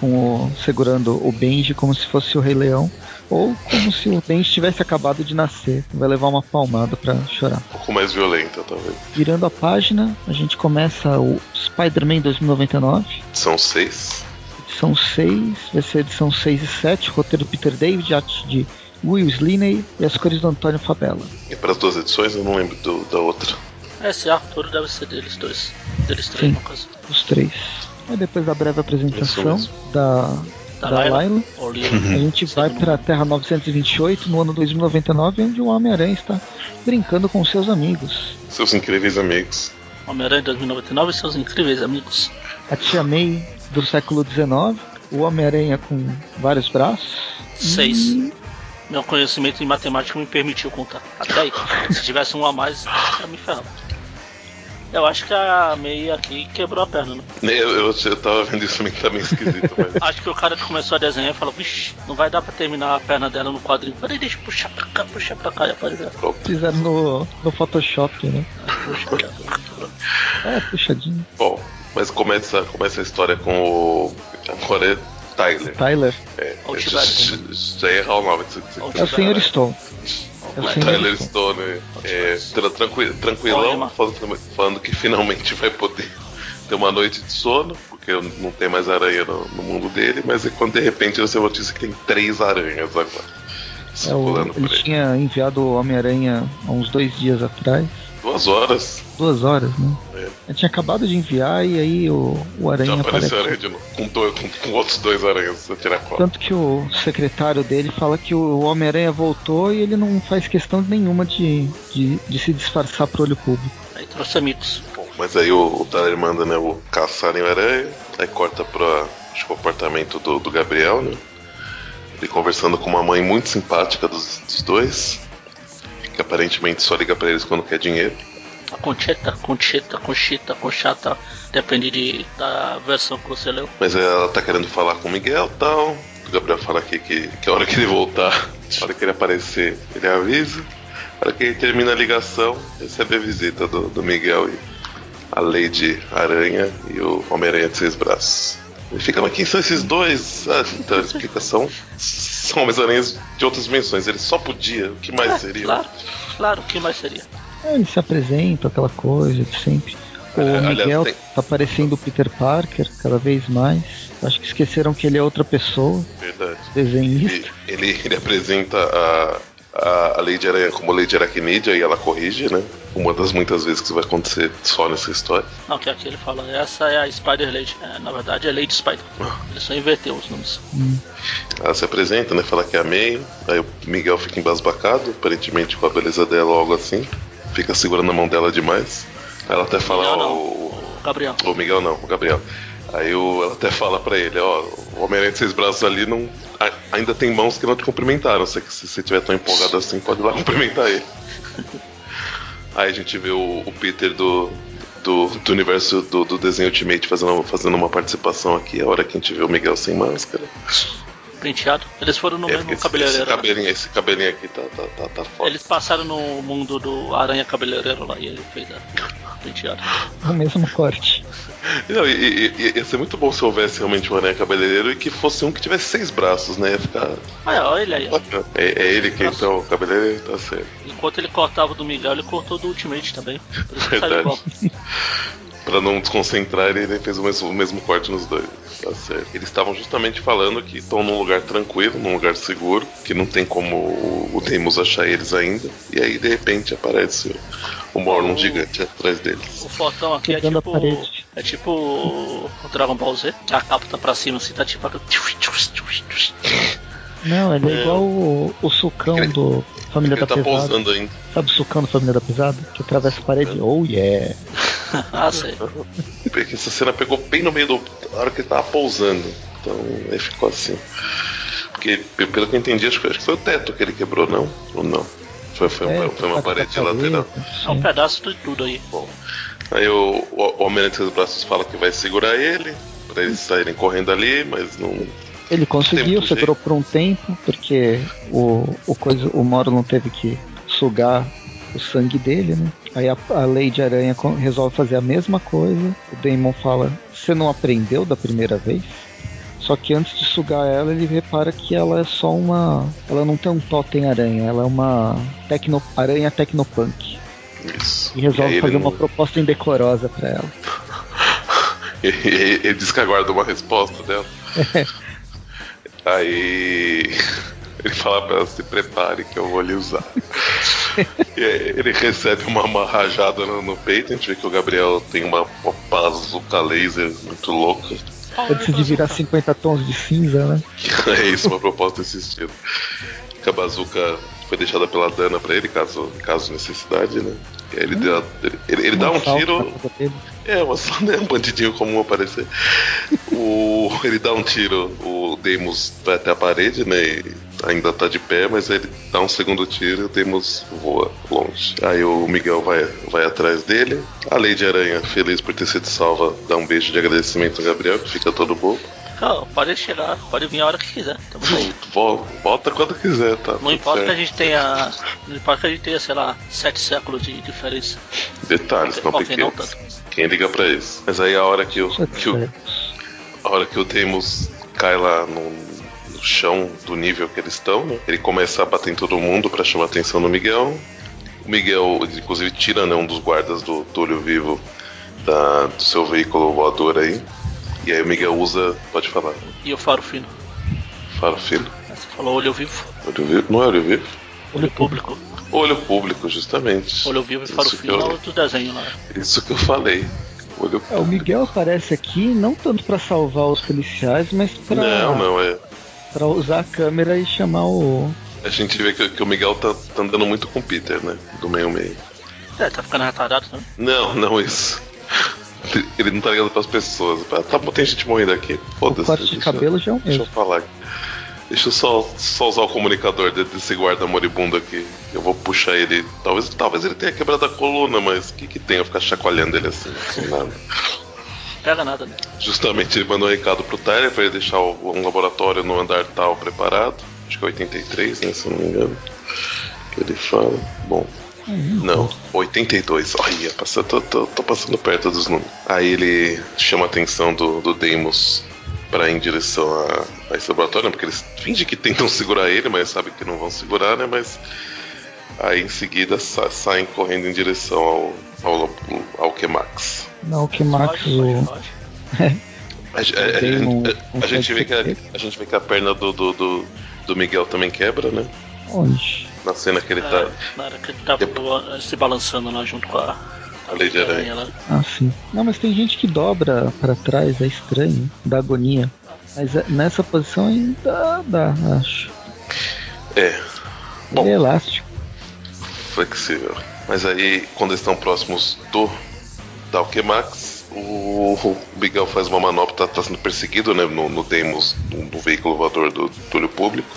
com o, segurando o Benji como se fosse o Rei Leão, ou como se o Benji tivesse acabado de nascer, vai levar uma palmada pra chorar. Um pouco mais violenta, talvez. Virando a página, a gente começa o Spider-Man 2099, São seis. edição 6, vai ser edição 6 e 7, roteiro do Peter David, arte de Will Sliney e as cores do Antônio Fabella. E para as duas edições eu não lembro do- da outra. Esse arco deve ser deles dois. Deles três, Sim. no caso. Os três. Aí depois da breve apresentação da, Da da Ou Leo. a gente vai para a Terra 928 no ano 2099, onde o Homem-Aranha está brincando com seus amigos. Seus incríveis amigos. Homem-Aranha 2099 e seus incríveis amigos. A Tia May do século XIX, o Homem-Aranha com vários braços. Seis. E Meu conhecimento em matemática me permitiu contar. Até aí. Se tivesse um a mais, ia me ferrar. Eu acho que a May aqui quebrou a perna, né? Eu, eu, eu tava vendo isso também que tá meio esquisito, mas. Acho que o cara que começou a desenhar e falou, vixi, não vai dar pra terminar a perna dela no quadrinho. Falei, deixa eu puxar pra cá, puxar pra cá, e fizeram no, no Photoshop, né? É, puxadinho. Bom, mas começa, começa a história com o. Agora é Tyler. Tyler, É, já, ia errar o nome. É o Sr. Stone. O Tyler. Stone é, tra- tranqui- tranquilão, falando, falando que finalmente vai poder ter uma noite de sono, porque não tem mais aranha no, no mundo dele, mas é quando de repente você notícia que tem três aranhas agora. É o, Circulando ele por aí. tinha enviado o Homem-Aranha há uns dois dias atrás. Duas horas. Duas horas, né? É. Ele tinha acabado de enviar e aí o, o Já Aranha apareceu aparece. aranha de novo. Com, dois, com, com outros dois aranhas a tirar cola. Tanto que o secretário dele fala que o Homem-Aranha voltou e ele não faz questão nenhuma de, de, de se disfarçar pro olho público. Aí trouxe amigos. Bom, mas aí o, o Tyler manda né, o caçarem o aranha, aí corta pro acho que o apartamento do, do Gabriel, né? Ele conversando com uma mãe muito simpática dos, dos dois, que aparentemente só liga pra eles quando quer dinheiro. A Concheta, Concheta, Conchita, Conchata, depende de, da versão que você leu. Mas ela tá querendo falar com o Miguel e tal. O Gabriel fala aqui que, que a hora que ele voltar, a hora que ele aparecer, ele avisa. A hora que ele termina a ligação, recebe a visita do, do Miguel e a Lady Aranha e o Homem-Aranha de seis braços. Ele fica, mas quem são esses dois? Ah, então, a explicação são Homens-Aranhas de outras dimensões. Ele só podia, o que mais É, seria? Claro, claro, o que mais seria? Aí ele se apresenta, aquela coisa de sempre. O É, aliás, Miguel tem- tá parecendo o Peter Parker cada vez mais. Acho que esqueceram que ele é outra pessoa, Verdade. desenhista. Ele, ele, ele apresenta a, a, a Lady Aranha como Lady Arachnidia e ela corrige, né? Uma das muitas vezes que isso vai acontecer só nessa história. Não, que aqui ele fala, essa é a Spider Lady. É, na verdade é Lady Spider. Ele só inverteu os nomes. Ela se apresenta, né? Fala que é a May. Aí o Miguel fica embasbacado, aparentemente com a beleza dela ou algo assim. Fica segurando a mão dela demais. Aí ela até fala, Miguel ó, não, o, o Gabriel. o Miguel não, o Gabriel. Aí o, ela até fala pra ele, ó, o Homem-Aranha de seis braços ali não. a- ainda tem mãos que não te cumprimentaram. Se, se você estiver tão empolgado assim, pode ir lá cumprimentar ele. Aí a gente vê o, o Peter do, do, do universo do, do desenho Ultimate fazendo, fazendo uma participação aqui. A hora que a gente vê o Miguel sem máscara. Penteado. Eles foram no É, mesmo esse, cabeleireiro. esse né? cabelinho, esse cabelinho aqui tá, tá, tá, tá foda. Eles passaram no mundo do Aranha Cabeleireiro lá e ele fez a penteado. O mesmo corte. Não, e, e- ia ser muito bom se houvesse realmente um aranha cabeleireiro e que fosse um que tivesse seis braços, né? Ia ficar Ah, olha ele aí. É, é ele que então o cabeleireiro tá certo. Enquanto ele cortava do Miguel, ele cortou do Ultimate também. Por isso Verdade. Pra não desconcentrar, ele fez o mesmo, o mesmo corte nos dois. Tá certo. Eles estavam justamente falando que estão num lugar tranquilo, num lugar seguro, que não tem como o, o Deimos achar eles ainda. E aí, de repente, aparece o, o Morlun gigante atrás deles. O fotão aqui é tipo. Parede. É tipo o Dragon Ball Z, que a capa tá pra cima assim, tá tipo. Não, ele é, É. igual o, o sucão Ele- do Família Ele da tá Pesada. pousando ainda. Sabe o sucão do Família da Pesada? Que atravessa a parede? Oh yeah! ah, sei. Porque essa cena pegou bem no meio do. na hora que ele tava pousando. Então aí ficou assim. Porque, pelo que eu entendi, acho que, acho que foi o teto que ele quebrou, não? Ou não? Foi, foi, É, foi uma tá parede com a lateral. É um pedaço de tudo aí. Bom. Aí o, o, o Homem dos Braços fala que vai segurar ele, pra eles saírem correndo ali, mas não. Ele conseguiu, segurou por um tempo, porque o, o, coisa, o Morlun teve que sugar o sangue dele, né? Aí a, a Lady Aranha resolve fazer a mesma coisa. O Damon fala: Você não aprendeu da primeira vez? Só que antes de sugar ela, ele repara que ela é só uma. Ela não tem um totem aranha, ela é uma tecno, aranha tecnopunk. Isso. E resolve ele fazer não- uma proposta indecorosa pra ela. ele, ele diz que aguarda uma resposta dela. Aí ele fala pra ela se prepare que eu vou lhe usar. E aí ele recebe uma, uma rajada no, no peito, a gente vê que o Gabriel tem uma, uma bazuca laser muito louca. Antes de virar 50 tons de cinza, né? É isso, uma proposta desse estilo. Que a bazuca foi deixada pela Dana pra ele, caso, caso necessidade, né? Ele, dá, ele, ele- ele dá um tiro. É, mas não é um bandidinho comum aparecer. O, ele dá um tiro, o Deimos vai até a parede, né? E ainda tá de pé, mas ele dá um segundo tiro e o Deimos voa longe. Aí o Miguel vai, vai atrás dele. A Lady Aranha, feliz por ter sido salva, dá um beijo de agradecimento ao Gabriel, que fica todo bobo. Não, pode chegar, pode vir a hora que quiser. Volta quando quiser, tá? Não tudo importa que a certo. gente tenha. Não importa que a gente tenha, sei lá, sete séculos de diferença. Detalhes, não não pequenos. tanto. Quem liga pra isso? Mas aí a hora que o, que o, a hora que o Deimos cai lá no, no chão do nível que eles estão, né? ele começa a bater em todo mundo pra chamar a atenção do Miguel. O Miguel, inclusive, tira né, um dos guardas do, do olho vivo da- do seu veículo voador aí. E aí o Miguel usa. Pode falar. E o faro fino. Faro filho. Você falou olho vivo, Olho vivo? Não é olho vivo? olho público. Olho público, justamente. Olho vivo e faro Isso que fino eu- é outro desenho lá. Isso que eu falei. Olho É, o Miguel aparece aqui não tanto pra salvar os policiais, mas pra, Não, não, é. pra usar a câmera e chamar o. A gente vê que, que o Miguel tá, tá andando muito com o Peter, né? Do meio-meio. É, tá ficando retardado também. Não, não isso. Ele não tá ligado pras pessoas. Tá bom, tem gente morrendo aqui. Foda-se. O corte de deixa- cabelo já é o Deixa eu mesmo. falar aqui. Deixa eu só, só usar o comunicador de- desse guarda moribundo aqui. Eu vou puxar ele. Talvez, talvez ele tenha quebrado a coluna, mas o que, que tem eu ficar chacoalhando ele assim? Sem nada. Pega nada, né? Justamente ele mandou um recado pro Tyler pra ele deixar o- um laboratório no andar tal preparado. Acho que é 83, né? Se eu não me engano. Que ele fala. Bom. Não, 82. Olha, passa- tô, tô, tô passando perto dos números. Aí ele chama a atenção do, do Deimos pra ir em direção a, a esse laboratório, né? porque eles fingem que tentam segurar ele, mas sabem que não vão segurar, né? Mas aí em seguida sa- saem correndo em direção ao, ao, ao Kemax. Não, o que Max Foge, foge, o. A, a- gente vê que a gente vê que a perna do, do, do, do Miguel também quebra, né? Onde? Na cena que ele É, tá. na hora que ele tá se balançando lá junto com a. A Lady Aranha. lá. Ah, sim. Não, mas tem gente que dobra pra trás, é estranho, da agonia. Mas é- nessa posição ainda dá, acho. É, Bom. Ele é elástico. flexível. Mas aí, quando eles estão próximos do da Alquemax, o, o Miguel faz uma manobra, tá, tá sendo perseguido né, no, no Deimos, no, no veículo voador do túnel público.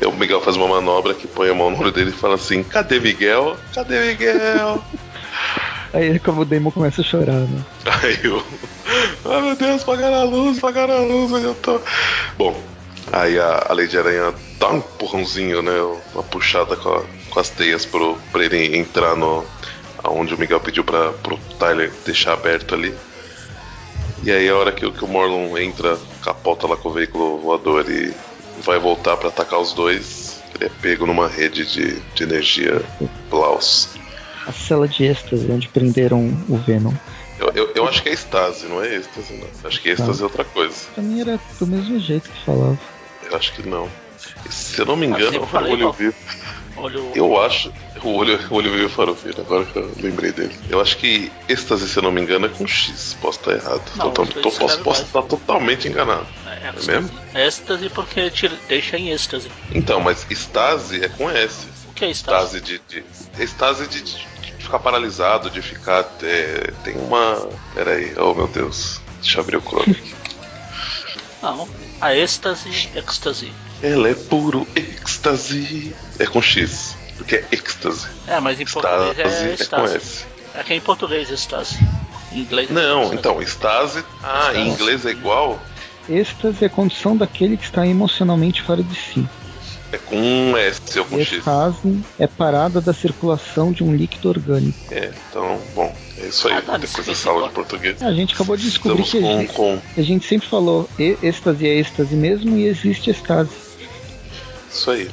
E o Miguel faz uma manobra que põe a mão no olho dele e fala assim: Cadê Miguel? Cadê Miguel? Aí como o Damon começa a chorar, né? Aí eu. Ai meu Deus, pagaram a luz, pagaram a luz, onde eu tô. Bom, aí a, a Lady Aranha dá um empurrãozinho, né? Uma puxada com, a- com as teias pro, pra ele entrar no. Onde o Miguel pediu pra, pro Tyler deixar aberto ali. E aí a hora que, o- que o Morlon entra, capota lá com o veículo voador e vai voltar pra atacar os dois, ele é pego numa rede de, de energia Blaus. A cela de êxtase, onde prenderam o Venom. Eu, eu, eu acho que é estase, não é êxtase, não. Acho que êxtase é outra coisa. Pra mim era do mesmo jeito que falava. Eu acho que não. Se eu não me Ah, engano, eu o falei, olho ó. vivo. Olho. Eu acho. O olho, o olho vivo farofeiro, agora que eu lembrei dele. Eu acho que êxtase, se eu não me engano, é com X. Posso estar errado. Não, Tô- tô- posso, posso estar totalmente enganado. É, É mesmo? êxtase porque tira, deixa em êxtase. Então, mas estase é com S. O que é estase? Estase de. de estase de, de- ficar paralisado, de ficar. É, tem uma. Pera aí, oh meu Deus. Deixa eu abrir o Chrome aqui. Não, a êxtase, êxtase. Ela é puro êxtase. É com X, porque é êxtase. É, mas em português é é com. S. Aqui em português é estase. Em inglês é Não, estase. então, estase. Ah, em inglês é igual? Êxtase é a condição daquele que está emocionalmente fora de si. É com um S ou com X. Estase é parada da circulação de um líquido orgânico. É, então, bom, é isso aí. Ah, tá, Depois dessa aula de português. A gente acabou de descobrir Estamos que a com, gente, com a gente sempre falou êxtase é êxtase mesmo e existe estase. Isso aí.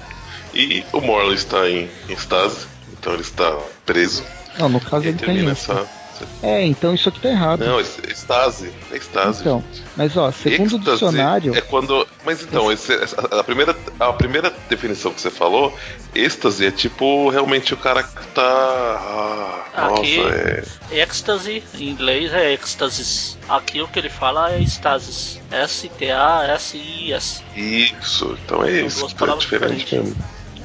E o Morley está em, em estase, então ele está preso. Não, no caso E ele tá em essa. É, então isso aqui tá errado. Não, es- estase. É estase. então, mas ó, segundo o dicionário, É quando. Mas então, esse- a, primeira, a primeira definição que você falou, êxtase é tipo realmente o cara que tá. Ah, Aqui- nossa, é. Êxtase, em inglês é êxtasis. Aqui o que ele fala é estasis. S-T-A-S-I-S. Isso, então é isso. duas É palavras diferente diferentes.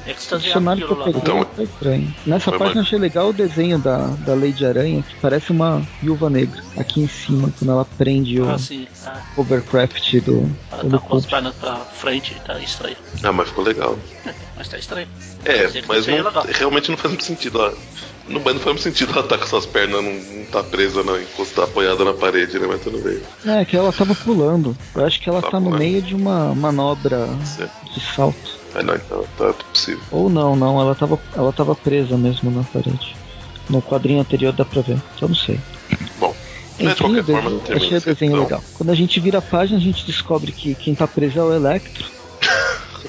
Êxtase é dicionário que eu aquilo lá. peguei Então- tá estranho. Nessa Foi página eu mais- achei legal o desenho da, da Lady Aranha, que parece uma viúva negra, aqui em cima, quando ela prende o Assim, tá, hovercraft do, ela do tá com as pernas pra frente, tá estranho. Ah, mas ficou legal. Mas tá estranho. É, mas seria não- realmente não faz muito sentido. Ó. Não, mas não faz muito sentido ela tá com suas pernas, não, não tá presa, não, encostar apoiada na parede, né? Mas tudo bem. É, que ela tava pulando. Eu acho que ela Tá tá no meio de uma manobra Certo. de salto. Não, então tá possível. Ou não, não, ela tava, ela tava presa mesmo na parede. No quadrinho anterior dá pra ver, eu não sei. Bom, né, de qualquer o desenho, forma, termina achei o desenho então. legal. Quando a gente vira a página, a gente descobre que quem tá preso é o Electro.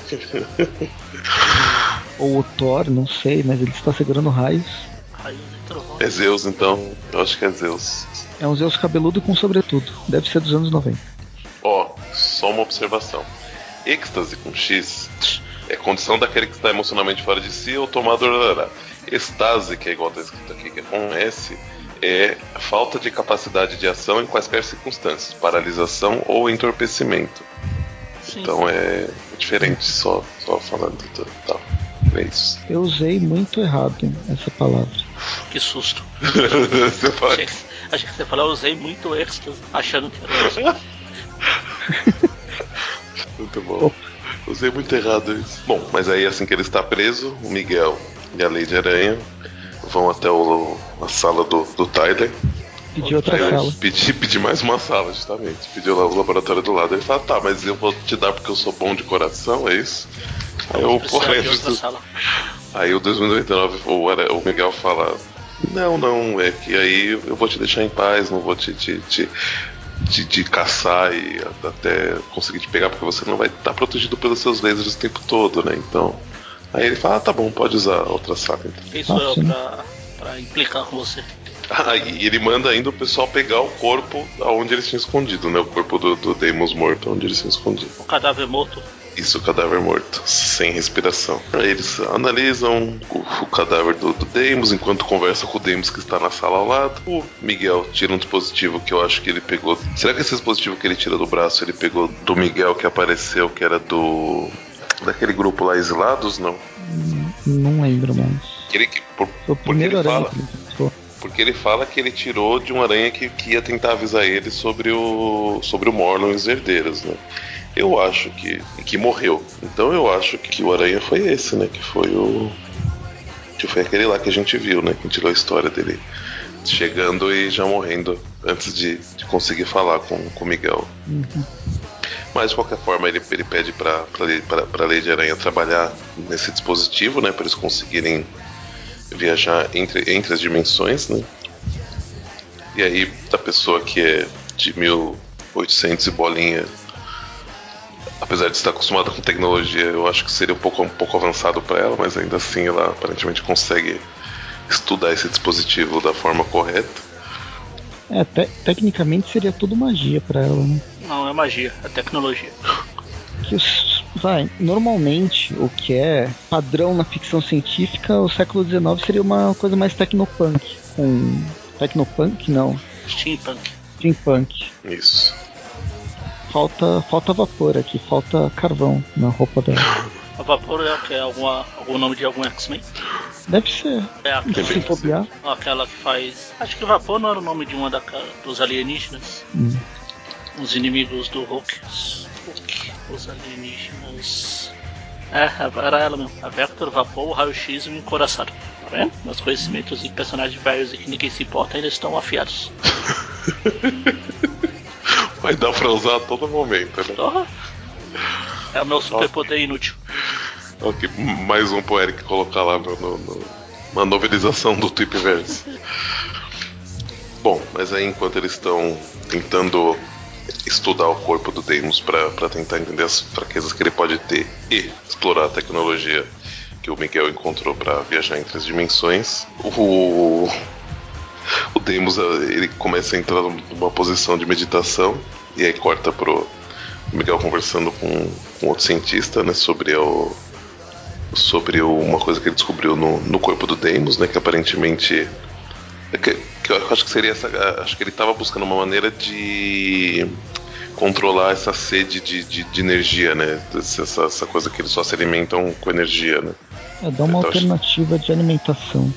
Ou o Thor, não sei, mas ele está segurando raios. Raios e trovões. É Zeus, então. Eu acho que é Zeus. É um Zeus cabeludo com sobretudo. Deve ser dos anos 90. Ó, só uma observação. Êxtase com X é condição daquele que está emocionalmente fora de si ou tomado. Rarará. Estase, que é igual tá escrito aqui, que é com S, é falta de capacidade de ação em quaisquer circunstâncias, paralisação ou entorpecimento. Sim. Então é diferente, só, só falando do tal. É isso. Eu usei muito errado essa palavra. Que susto. Você Achei que, achei que você falou, eu usei muito êxtase, achando que era êxtase. Muito bom. Usei muito errado isso. Bom, mas aí assim que ele está preso, o Miguel e a Lady Aranha vão até o, a sala do, do Tyler. Pedi outra Aí sala. Pedi, pedi mais uma sala, justamente. Pediu lá o laboratório do lado. Ele fala, tá, mas eu vou te dar porque eu sou bom de coração, é isso? Aí eu, porra, outra sala. Aí o 2099, o, o Miguel fala: Não, não, é que aí eu vou te deixar em paz, não vou te, te, te, te, te caçar e até conseguir te pegar, porque você não vai estar protegido pelos seus lasers o tempo todo, né? Então. Aí ele fala: ah, tá bom, pode usar outra sala então. Isso Ah, é sim. pra, pra implicar com você. Ah, e ele manda ainda o pessoal pegar o corpo aonde eles tinham escondido, né? O corpo do, do Deimos morto, onde eles tinham escondido. O cadáver morto. Isso, o cadáver morto, sem respiração. Eles analisam o, o cadáver do, do Deimos enquanto conversa com o Deimos que está na sala ao lado. O Miguel tira um dispositivo que eu acho que ele pegou. Será que esse dispositivo que ele tira do braço ele pegou do Miguel que apareceu, que era do. daquele grupo lá exilados? Não. Hum, Não lembro mais. Aquele que, por, o porque primeiro ele fala, ele porque ele fala que ele tirou de um aranha que, que ia tentar avisar ele sobre o sobre o Morlon e os herdeiros, né? Eu acho que que morreu. Então eu acho que o aranha foi esse, né? Que foi o que foi aquele lá que a gente viu, né? Que tirou a história dele chegando e já morrendo antes de, de conseguir falar com o Miguel. Mas de qualquer forma ele, ele pede para para Lady Aranha trabalhar nesse dispositivo, né? Para eles conseguirem viajar entre, entre as dimensões, né? E aí, da pessoa que é de 1800 e bolinha, apesar de estar acostumada com tecnologia, eu acho que seria um pouco, um pouco avançado para ela, mas ainda assim ela aparentemente consegue estudar esse dispositivo da forma correta. É, te- tecnicamente seria tudo magia pra ela, né? Não, é magia, é tecnologia. Que vai, normalmente o que é padrão na ficção científica, o século XIX seria uma coisa mais tecnopunk. Com. Tecnopunk não, Steampunk. steampunk. Isso. Falta, falta vapor aqui, falta carvão na roupa dela. A vapor é, o que? é alguma, algum nome de algum X-Men? Deve ser. É aquela, Se bobear. aquela que faz. Acho que Vapor não era o nome de uma da, dos alienígenas. Hum. Os inimigos do Hulk. Hulk. Os alienígenas. É, era ela mesmo. A Vector, Vapor, o Raio-X e o Encoraçado. Tá vendo? Meus conhecimentos de personagens velhos e que ninguém se importa ainda estão afiados. Vai dar pra usar a todo momento, né? Porra! É o meu superpoder inútil. Ok, mais um pro Eric colocar lá no, no, na novelização do Tweepverse. Bom, mas aí enquanto eles estão tentando estudar o corpo do Deimos pra pra tentar entender as fraquezas que ele pode ter e explorar a tecnologia que o Miguel encontrou pra viajar entre as dimensões, o o Deimos eh, ele começa a entrar numa posição de meditação e aí corta pro Miguel conversando com, com outro cientista, né, sobre o sobre uma coisa que ele descobriu no, no corpo do Deimos, né, que aparentemente é que, que eu acho que seria essa, acho que ele estava buscando uma maneira de controlar essa sede de, de, de energia, né, essa, essa coisa que eles só se alimentam com energia, né. É, dá uma Então, alternativa de alimentação.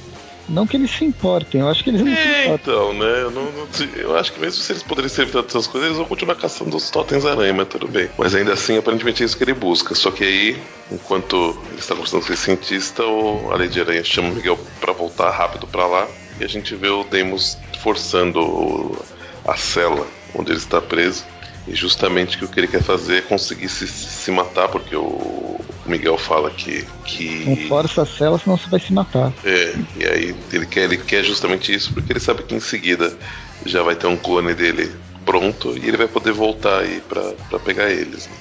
Não que eles se importem, eu acho que eles não se É, importam. então, né? Eu, não- não- eu acho que mesmo se eles poderem ser evitados dessas coisas, eles vão continuar caçando os totens aranha, mas tudo bem. Mas ainda assim, aparentemente é isso que ele busca. Só que aí, enquanto ele está conversando com esse cientista, o, a Lady Aranha chama o Miguel pra voltar rápido pra lá. E a gente vê o Deimos forçando o- a cela onde ele está preso. E justamente que o que ele quer fazer é conseguir se, se matar, porque o, Miguel fala que. que... Não força a cela, senão você vai se matar. É, e aí ele quer, ele quer justamente isso porque ele sabe que em seguida já vai ter um clone dele pronto e ele vai poder voltar aí pra, pra pegar eles. né?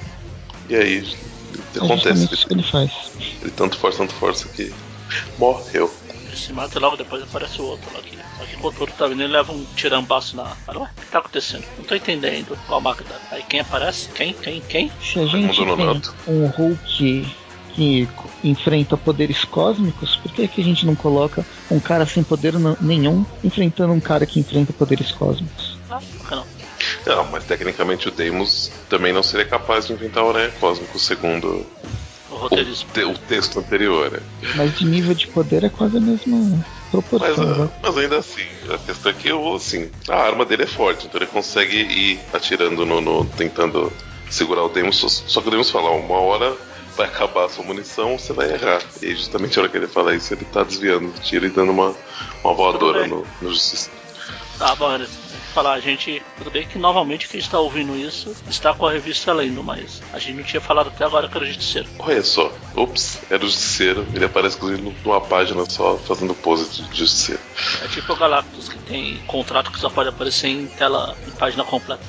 E aí É acontece, que ele, ele faz. ele tanto força, tanto força que morreu. Ele se mata e logo depois aparece o outro lá aqui. Só que enquanto o outro tá vindo, ele leva um tirambaço na. Fala, ué, o que tá acontecendo? Não tô entendendo qual marca tá. Aí quem aparece? Quem? Quem? Quem? Se a gente tem um Hulk que enfrenta poderes cósmicos, por que, que a gente não coloca um cara sem poder nenhum enfrentando um cara que enfrenta poderes cósmicos? Ah, por que não? Não, mas tecnicamente o Deimos também não seria capaz de inventar o aranha cósmico segundo O o, te- o texto anterior. né? Mas de nível de poder é quase a mesma Mas, proporção. né? mas ainda assim, a questão é que o- assim, a arma dele é forte, então ele consegue ir atirando no. no- tentando segurar o Deimos, só, só que o Deimos fala, uma hora vai acabar a sua munição, você vai errar. E justamente a hora que ele fala isso, ele tá desviando do tiro e dando uma, uma voadora no, no justiça. Tá, bom, Anderson. Falar, a gente. Tudo bem que novamente quem está ouvindo isso está com a revista lendo, mas a gente não tinha falado até agora que era o justiceiro. Olha só, ops, era o justiceiro, ele aparece inclusive numa página só fazendo pose de justiceiro. É tipo o Galactus, que tem contrato que só pode aparecer em tela, em página completa.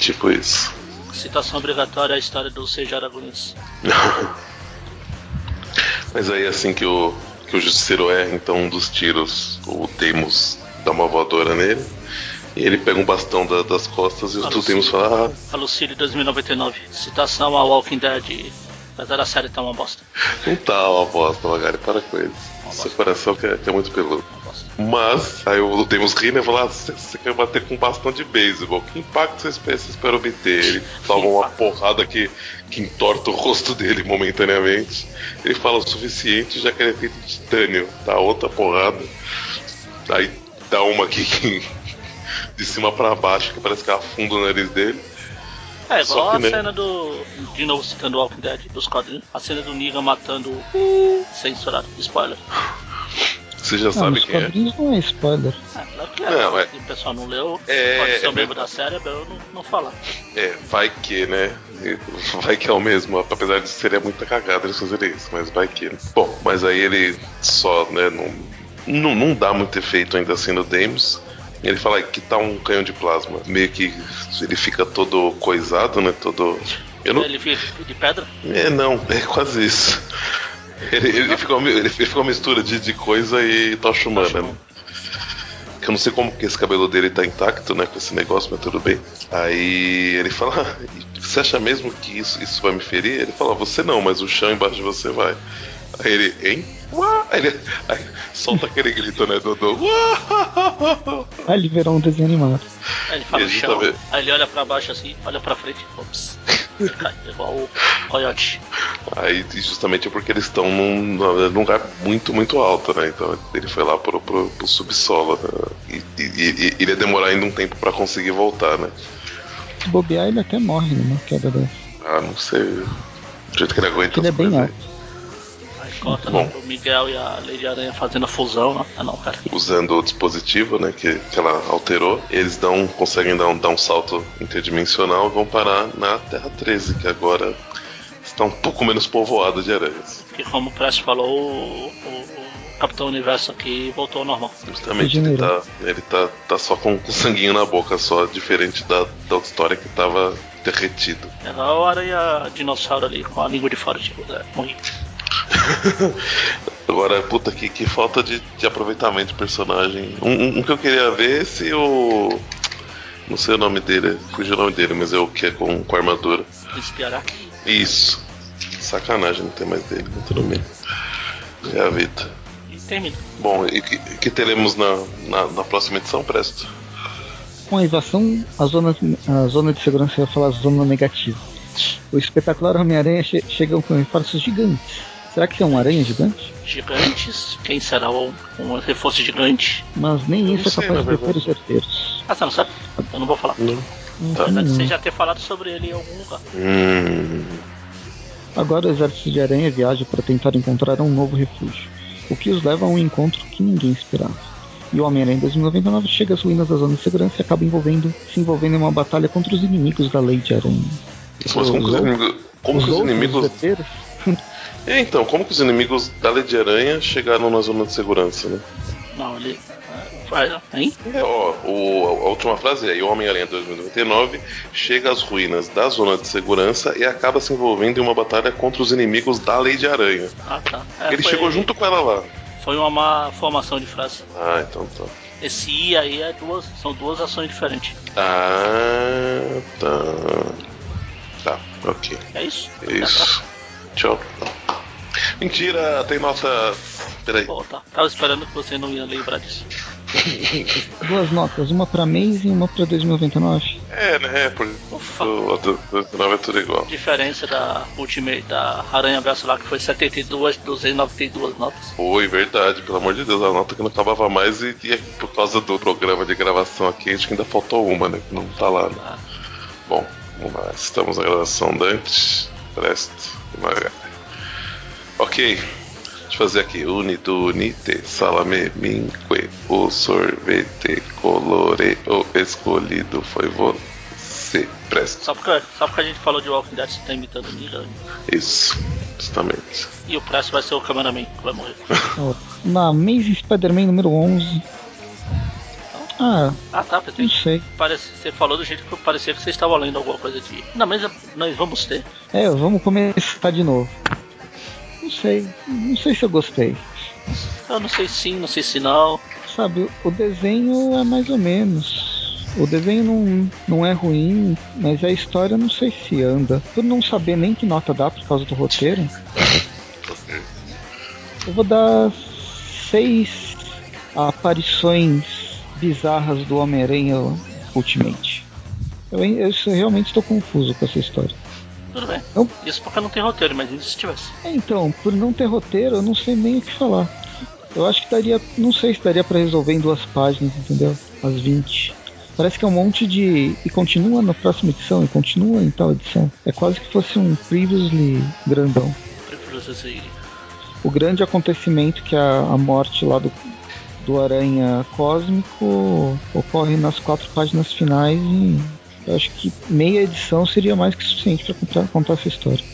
Tipo isso. Citação obrigatória à história dos seis Aragones. Mas aí assim que o, que o justiceiro erra, então um dos tiros, o Deimos dá uma voadora nele. E ele pega um bastão da- das costas e os. Deimos falam, ah, A Lucille 2099. Citação a Walking Dead. Apesar da série tá uma bosta. não tá uma bosta, Magari, para com isso. Seu coração que é, que é muito peludo. Mas, aí o Deimos ri, né? Fala, ah, você quer bater com um bastão de beisebol. Que impacto você espera, você espera obter? Ele toma uma porrada que, que entorta o rosto dele momentaneamente. Ele fala o suficiente, já que ele é feito de titânio. Dá outra porrada. Aí dá uma aqui que, de cima pra baixo, que parece que afunda o nariz dele. É Só igual que, a né? cena do. De novo citando Walking Dead dos quadrinhos. A cena do Negan matando o. Censurado. Spoiler. Você já Não, sabe quem é? quadrinhos não é spoiler. É, claro que é. Não, é. Se o pessoal não leu, É, pode ser é um membro verdade. da série, é melhor não, não falar. É, vai que, né? Vai que é o mesmo, apesar de seria muita cagada eles fazerem isso, mas vai que. Bom, mas aí ele só, né, não, não, não dá muito efeito ainda assim no Deimos. Ele fala que tá um canhão de plasma. Meio que ele fica todo coisado, né? Todo. Não. Ele fica de pedra. É, não, é quase isso. Ele, ele, fica, uma- ele fica uma mistura de, de coisa e tocha humana, né? Que eu não sei como que esse cabelo dele tá intacto, né? Com esse negócio, mas tudo bem. Aí ele fala: "Ah, Você acha mesmo que isso, isso vai me ferir? Ele fala: Você não, mas o chão embaixo de você vai. Aí ele, hein? Uá! Aí ele aí solta aquele grito, né? Do. do Uá! Aí ele virou um desenho animado. Aí ele fala no chão, tá aí ele olha pra baixo assim, olha pra frente, ops. igual o Coyote. Aí justamente é porque eles estão num, num, lugar muito, muito alto, né? Então ele foi lá pro, pro, pro subsolo. Né? E, e, e, ele ia demorar ainda um tempo para conseguir voltar, né? Se bobear, ele até morre numa queda dessa. Ah, não sei. Do jeito que ele aguenta Ele é bem alto. Corta lá pro Miguel e a Lady Aranha fazendo a fusão, né? Ah não, cara. Usando o dispositivo, né, que, que ela alterou, eles dão, conseguem dar um, dar um salto interdimensional e vão parar na Terra 13, que agora está um pouco menos povoada de aranhas. Que como o Press falou, o, o, o Capitão Universo aqui voltou ao normal. Justamente, ele tá, ele tá, tá só com, com sanguinho na boca, só diferente da, da outra história que tava derretido. Era o aranha dinossauro ali com a língua de fora, tipo, é, morri. Agora, puta, que, que falta de, de aproveitamento de personagem. Um, um, um, que eu queria ver é se o. Não sei o nome dele, fugiu o nome dele, mas é o que é com, com armadura. Espiaraki? Isso. Sacanagem não tem mais dele, mas tudo bem. É a vida. E termina. Bom, e que, que teremos na, na, na, próxima edição, Presto? Com a invasão, a zona, a zona de segurança vai falar zona negativa. O espetacular Homem-Aranha che chegam com reforços gigantes Será que é um aranha gigante? Gigantes? Quem será um, um reforço gigante? Mas nem Eu isso é sei, capaz de deter os herdeiros. Ah, você não sabe? Eu não vou falar. Não. Tá. Apesar de você já ter falado sobre ele em algum lugar. Hum. Agora o exército de aranha viaja para tentar encontrar um novo refúgio, o que os leva a um encontro que ninguém esperava. E o Homem-Aranha em 2099 chega às ruínas da zona de segurança e acaba envolvendo, se envolvendo em uma batalha contra os inimigos da Lei de Aranha. Mas como que os inimigos. Como os os inimigos. herdeiros É, então, como que os inimigos da Lei de Aranha chegaram na zona de segurança, né? Não, ele. Vai, hein? É, ó, o, a última frase é: o Homem-Aranha 2099 chega às ruínas da zona de segurança e acaba se envolvendo em uma batalha contra os inimigos da Lei de Aranha. Ah, tá. É, Ele foi- chegou junto com ela lá. Foi uma má formação de frase. Ah, então tá. Esse I aí é duas, são duas ações diferentes. Ah, tá. Tá, ok. É isso? É isso. Tchau. Mentira, tem nota. Peraí. Pô, tá. Tava esperando que você não ia lembrar disso. Duas notas, uma pra mês e uma pra 2099. É, né? Por Ufa. o é tudo igual. Diferença da Ultimate, da Aranha Verso lá, que foi 72, 292 notas. Foi verdade, pelo amor de Deus, a nota que não acabava mais e, e por causa do programa de gravação aqui, acho que ainda faltou uma, né? Que não tá lá. Né? Ah, Bom, vamos lá. Estamos na gravação Dante, Presto e Maga. Ok. Deixa eu fazer aqui. Unito, unite, salame, minque, o sorvete colore, o escolhido foi você. Presto. só, porque, só porque a gente falou de Walking Dead, você tá imitando o Negan. Isso, justamente. E o Presto vai ser o cameraman que vai morrer. Na Amazing Spider-Man número 11. Ah, Ah, tá, não Pedro. sei. Parece, você falou do jeito que parecia que você estava lendo alguma coisa de. Não, mas nós vamos ter. É, vamos começar de novo. Não sei, não sei se eu gostei. Eu não sei sim, não sei se não. Sabe, o desenho é mais ou menos. O desenho não, não é ruim, mas a história não sei se anda. Por não saber nem que nota dá por causa do roteiro, eu vou dar seis aparições bizarras do Homem-Aranha Ultimate. Eu, eu realmente estou confuso com essa história. Tudo bem. Eu- Isso porque não tem roteiro, mas se tivesse. É, Então, por não ter roteiro, eu não sei nem o que falar. Eu acho que daria, não sei se daria pra resolver em duas páginas, entendeu? As 20. Parece que é um monte de. E continua na próxima edição, e continua em tal edição. É quase que fosse um previously grandão. Prefiro esse O grande acontecimento que é a, a morte lá do, do Aranha Cósmico ocorre nas quatro páginas finais e eu acho que meia edição seria mais que suficiente para contar, contar essa história.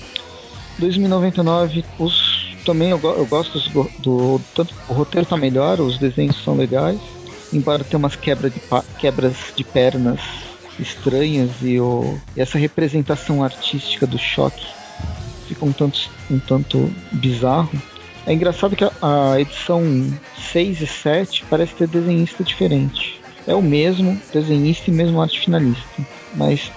2099, os, também eu, eu gosto go- do, tanto o roteiro tá melhor, os desenhos são legais, embora tenha umas quebra de quebras de pernas estranhas e, o, e essa representação artística do choque fica um tanto, um tanto bizarro. É engraçado que a, a edição 6 e 7 parece ter desenhista diferente. É o mesmo desenhista e mesmo arte finalista, mas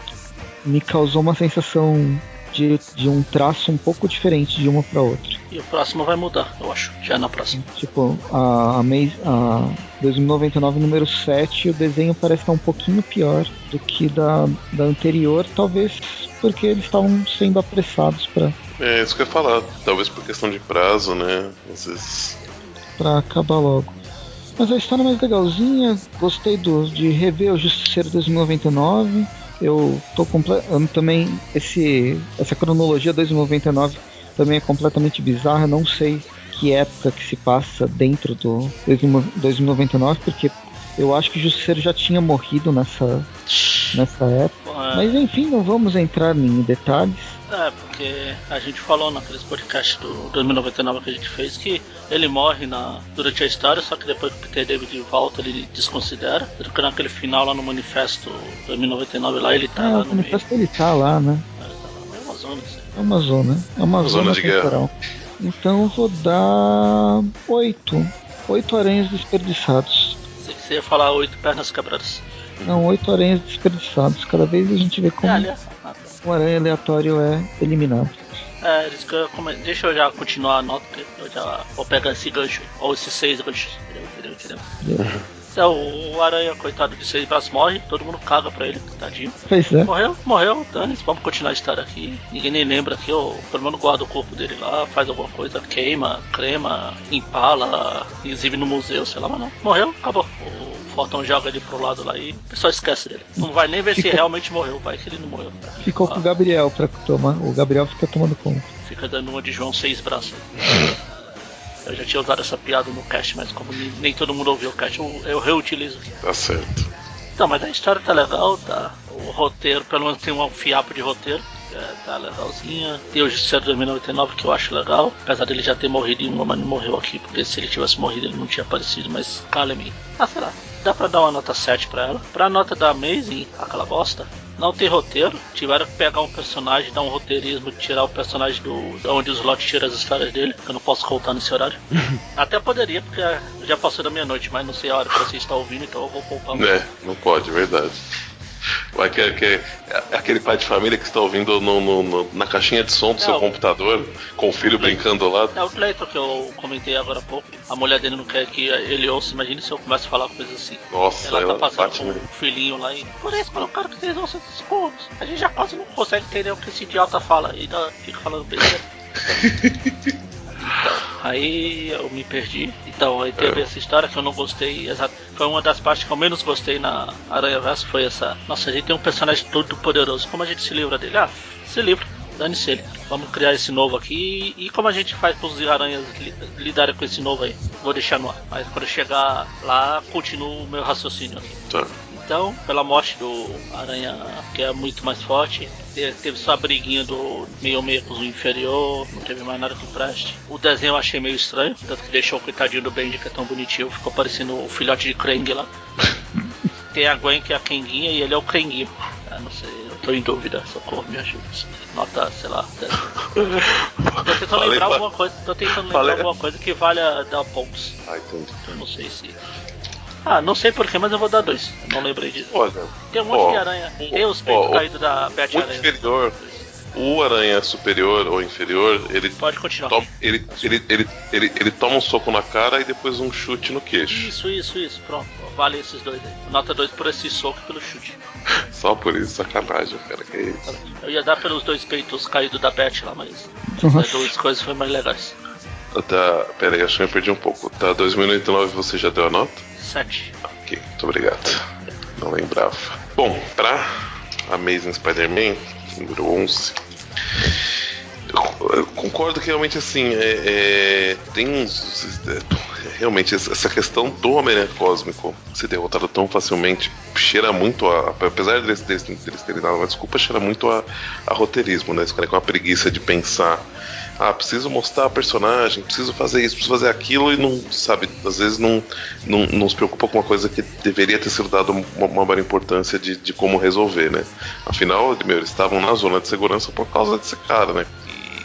me causou uma sensação de, de um traço um pouco diferente de uma para outra. E o próximo vai mudar, eu acho. Já na próxima. Tipo, a, a, Maze, a 2099 número 7, o desenho parece estar um pouquinho pior do que da, da anterior, talvez porque eles estavam sendo apressados para. É isso que eu ia falar. Talvez por questão de prazo, né? Às vezes. Pra acabar logo. Mas a história é mais legalzinha, gostei do, de rever o Justiceiro 2099. Eu tô completamente. Também, esse, essa cronologia 2099 também é completamente bizarra. Não sei que época que se passa dentro do 2099, porque eu acho que o Justiceiro já tinha morrido nessa, nessa época. É. Mas enfim, não vamos entrar em detalhes. É, porque a gente falou naqueles podcasts do 2099 que a gente fez que ele morre na, durante a história, só que depois que o Peter David volta ele desconsidera. Porque naquele final lá no manifesto 2099 lá ele tá é, lá no manifesto meio. ele tá lá, né? É, tá lá, é uma zona. Assim. É uma zona. É uma, zona, zona de temporal. guerra. Então vou dar oito. Oito aranhas desperdiçados. Você ia falar oito pernas quebradas. Não, oito aranhas desperdiçados. Cada vez a gente vê como é, um aranha aleatório é eliminado. É, deixa eu já continuar a nota, eu já vou pegar esse gancho, ou esses seis ganchos. Entendeu? Entendeu? Entendeu? Então, o Aranha, coitado de seis braços, morre, todo mundo caga pra ele, tadinho. Pois é. Morreu, morreu, dane vamos continuar a história aqui. Ninguém nem lembra aqui, ou pelo menos guarda o corpo dele lá, faz alguma coisa, queima, crema, empala, exibe no museu, sei lá, mas não. Morreu, acabou. O Fortão joga ele pro lado lá e o pessoal esquece dele. Não vai nem ver Ficou... se realmente morreu, vai que ele não morreu. Ficou ah. com o Gabriel pra tomar, o Gabriel fica tomando conta. Fica dando uma de João seis braços. Eu já tinha usado essa piada no cast, mas como nem todo mundo ouviu o cast, eu, eu reutilizo aqui. Tá certo. Então, mas a história tá legal, tá? O roteiro, pelo menos tem um fiapo de roteiro. É, tá legalzinha. Tem o Justiceiro 2099 que eu acho legal. Apesar dele já ter morrido em uma, mas não morreu aqui. Porque se ele tivesse morrido ele não tinha aparecido. Mas calem Ah, sei lá. Dá pra dar uma nota 7 pra ela. Pra nota da Amazing, aquela bosta, não tem roteiro. Tiveram que pegar um personagem, dar um roteirismo, tirar o personagem do da onde os Lot tira as histórias dele. Que eu não posso voltar nesse horário. Até poderia, porque já passou da meia-noite, mas não sei a hora que você está ouvindo, então eu vou poupar. É, não pode, é verdade. Aquele, aquele, aquele pai de família que está ouvindo no, no, no, na caixinha de som do seu computador, com o filho brincando lá. É o Cleiton que eu comentei agora há pouco. A mulher dele não quer que ele ouça. Imagine se eu começo a falar coisas assim. Nossa, ela, ela tá passando com o filhinho lá e. Por isso, eu quero que vocês ouçam esses coisas. A gente já quase não consegue entender o que esse idiota fala. E ainda fica falando besteira. Então, aí eu me perdi. Então, aí teve é. essa história que eu não gostei. Exato. Foi uma das partes que eu menos gostei na Aranha Verso. Foi essa. Nossa, a gente tem um personagem todo poderoso. Como a gente se livra dele? Ah, se livra. Dane-se ele. Vamos criar esse novo aqui. E como a gente faz para os aranhas lidarem com esse novo aí? Vou deixar no ar. Mas quando chegar lá, continuo o meu raciocínio aqui. Tá. Então, pela morte do Aranha, que é muito mais forte, teve só a briguinha do meio-meio com o inferior, não teve mais nada que preste. O desenho eu achei meio estranho, tanto que deixou o coitadinho do Bendy, que é tão bonitinho, ficou parecendo o filhote de Krang lá. Tem a Gwen, que é a Kenguinha, e ele é o Krenguinho. Ah, não sei, eu tô em dúvida, socorro, me ajuda. Nota, sei lá. tô tentando Falei lembrar pra... alguma coisa, tô tentando lembrar Falei... alguma coisa que valha dar pontos. Ah, entendi. Eu não sei se. Ah, não sei porquê, mas eu vou dar dois. Eu não lembrei disso. Olha. Tem um monte ó, de aranha. Tem os peitos caídos da Beth Aranha. Inferior, o aranha superior ou inferior, ele. Pode continuar. Toma, ele, ele, ele, ele, ele, toma um soco na cara e depois um chute no queixo. Isso, isso, isso. Pronto. Vale esses dois aí. Nota 2 por esse soco e pelo chute. Só por isso, sacanagem, cara. Que é isso. Eu ia dar pelos dois peitos caídos da Beth lá, mas. As duas coisas foram mais legais. Tá, pera aí, acho que eu perdi um pouco. Tá, 2009 você já deu a nota? 7. Ok, muito obrigado. Não lembrava. Bom, pra Amazing Spider-Man, número 11. Eu concordo que realmente assim é, é, tem uns é, realmente essa questão do Homem-Aranha Cósmico ser derrotado tão facilmente cheira muito a apesar deles, deles, deles terem dado uma desculpa cheira muito a, a roteirismo né esse cara com a preguiça de pensar ah, preciso mostrar a personagem, preciso fazer isso, preciso fazer aquilo e não, sabe, às vezes não, não, não se preocupa com uma coisa que deveria ter sido dado uma, uma maior importância de, de como resolver, né? Afinal, meu, eles estavam na zona de segurança por causa desse cara, né?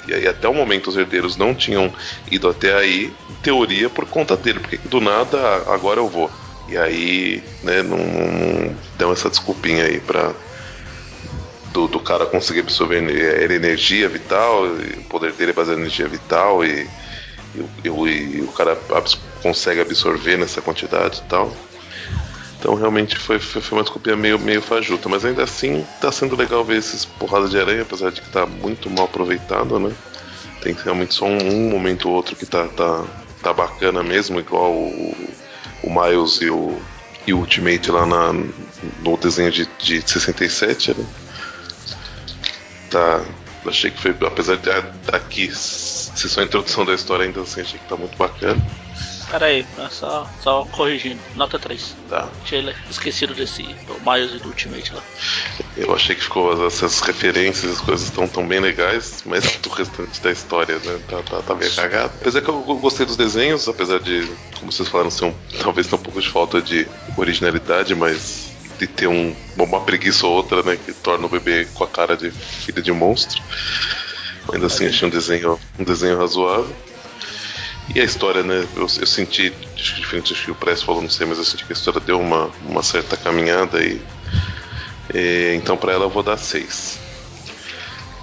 E aí até o momento os herdeiros não tinham ido até aí, em teoria por conta dele, porque do nada agora eu vou. E aí, né, não, não dão essa desculpinha aí pra, do, do cara conseguir absorver energia vital, o poder dele é baseado em energia vital e, e, e, e o cara abs consegue absorver nessa quantidade e tal. Então realmente foi, foi, foi, uma desculpinha meio, meio fajuta, mas ainda assim tá sendo legal ver esses porradas de aranha, apesar de que tá muito mal aproveitado, né? Tem realmente só um, um momento ou outro que tá, tá, tá bacana mesmo, igual o, o Miles e o, e o Ultimate lá na, no desenho de, de 67, né? Tá. Achei que foi, apesar de aqui ser só a introdução da história, ainda assim achei que tá muito bacana. Pera aí, só, só corrigindo. Nota 3. Tá. Tinha esquecido desse do Miles e do Ultimate lá. Eu achei que ficou essas referências, as coisas estão tão bem legais, mas o restante da história né, tá, tá, tá meio cagado. Apesar que eu gostei dos desenhos, apesar de, como vocês falaram, ser um, talvez ter um pouco de falta de originalidade, mas de ter um, uma preguiça ou outra, né, que torna o bebê com a cara de filha de monstro. Ainda assim achei um desenho, um desenho razoável. E a história, né? Eu, eu senti, diferente do que o Press falou, não sei, mas eu senti que a história deu uma, uma certa caminhada e, e então para ela eu vou dar 6.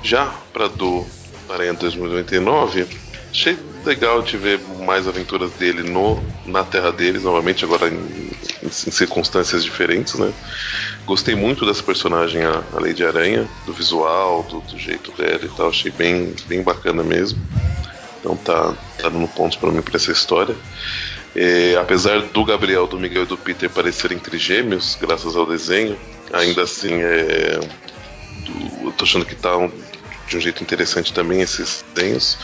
Já para do Aranha 2099, achei legal de ver mais aventuras dele no, na terra deles, novamente, agora em, em, circunstâncias diferentes, né? Gostei muito dessa personagem, a, a Lady Aranha, do visual, do, do jeito dela e tal, achei bem, bem bacana mesmo. Então tá, tá dando pontos para mim para essa história. É, apesar do Gabriel, do Miguel e do Peter parecerem trigêmeos, graças ao desenho, ainda assim é, eu tô achando que tá um, de um jeito interessante também esses desenhos.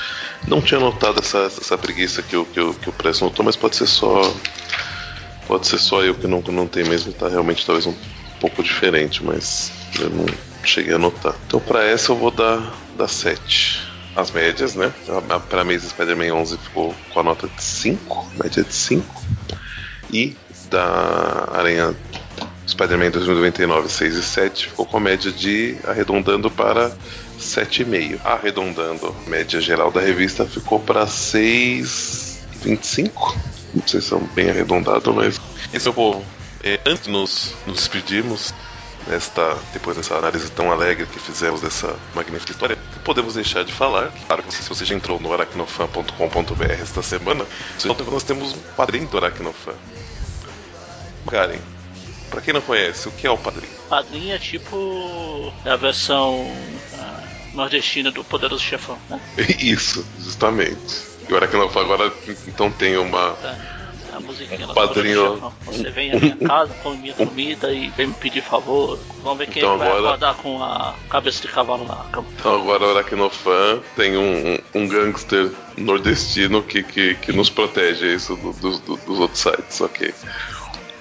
Não tinha notado essa, essa preguiça que o, que, o, que o notou, mas pode ser só. Pode ser só eu que não, não tenho mesmo, tá realmente talvez um pouco diferente, mas eu não cheguei a notar. Então para essa eu vou dar, dar 7 as médias, né? Para mim, Spider-Man 11 ficou com a nota de 5, média de 5. E da Aranha Spider-Man 2099, 6 e 7, ficou com a média de arredondando para 7,5. Arredondando, a média geral da revista ficou para 6,25. Não sei se são bem arredondado, mas esse é o povo. É, antes de nos, nos despedirmos, nesta, depois dessa análise tão alegre que fizemos dessa magnífica história, podemos deixar de falar. Claro que se você já entrou no aracnofan.com.br esta semana, nós temos um padrinho do Aracnofan. Karen, pra quem não conhece, o que é o padrinho? Padrinho é tipo a versão nordestina do Poderoso Chefão, né? Isso, justamente. E o Aracnofan agora então tem uma. É a musiquinha um padrinho. Você vem à minha casa, come minha comida e vem me pedir favor. Vamos ver quem então vai agora... acordar com a cabeça de cavalo na cama. Então agora o Aracnofan tem um, um gangster nordestino que, que, que nos protege isso do, do, do, dos outros sites, ok.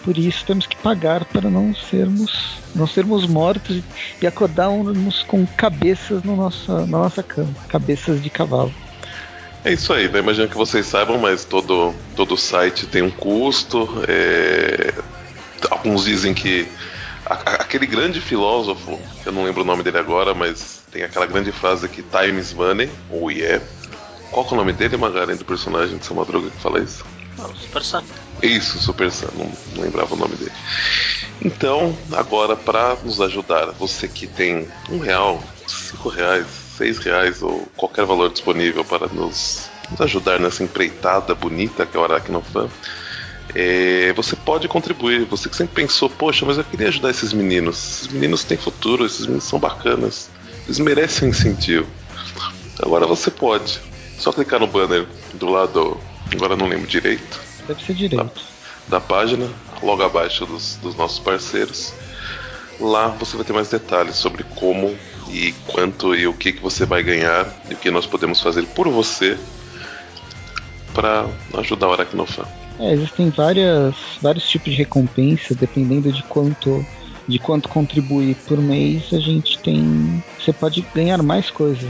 Por isso temos que pagar para não sermos não sermos mortos e acordarmos com cabeças no nossa, na nossa cama, cabeças de cavalo. É isso aí, né? Imagino que vocês saibam, mas todo, todo site tem um custo. É... Alguns dizem que a, aquele grande filósofo, eu não lembro o nome dele agora, mas tem aquela grande frase que time is money, ou yeah. Qual é o nome dele, Magaren, do personagem de São Madruga que fala isso? Não, Super Sam. Isso, Super Sam, não, não lembrava o nome dele. Então, agora, para nos ajudar, você que tem um real, cinco reais, seis reais ou qualquer valor disponível para nos, nos ajudar nessa empreitada bonita que é o Aracnofan, é, você pode contribuir. Você que sempre pensou, poxa, mas eu queria ajudar esses meninos. Esses meninos têm futuro, esses meninos são bacanas. Eles merecem incentivo. Agora você pode. Só clicar no banner do lado, agora não lembro direito. Deve ser direito. Da, da página, logo abaixo dos, dos nossos parceiros. Lá você vai ter mais detalhes sobre como e quanto e o que, que você vai ganhar e o que nós podemos fazer por você para ajudar o Aracnofan. É, existem várias, vários tipos de recompensa, dependendo de quanto de quanto contribuir por mês, a gente tem. Você pode ganhar mais coisas,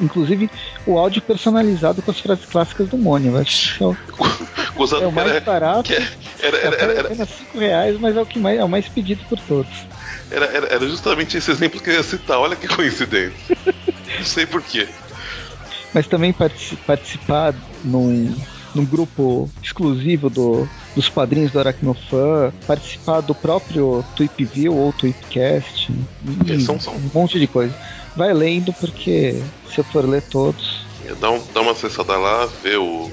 inclusive o áudio personalizado com as frases clássicas do Mônio. Acho que é o, é o mais barato. É, era, era, era, era, apenas 5 reais, mas é o que mais, é o mais pedido por todos. Era, era, era justamente esse exemplo que eu ia citar. Olha que coincidência. Não sei porquê. Mas também participar num, num grupo exclusivo do, dos padrinhos do Aracnofan, participar do próprio Tweepview ou Tweepcast, e são, são. um monte de coisa. Vai lendo, porque se eu for ler todos. Dá, um, dá uma acessada lá, vê o.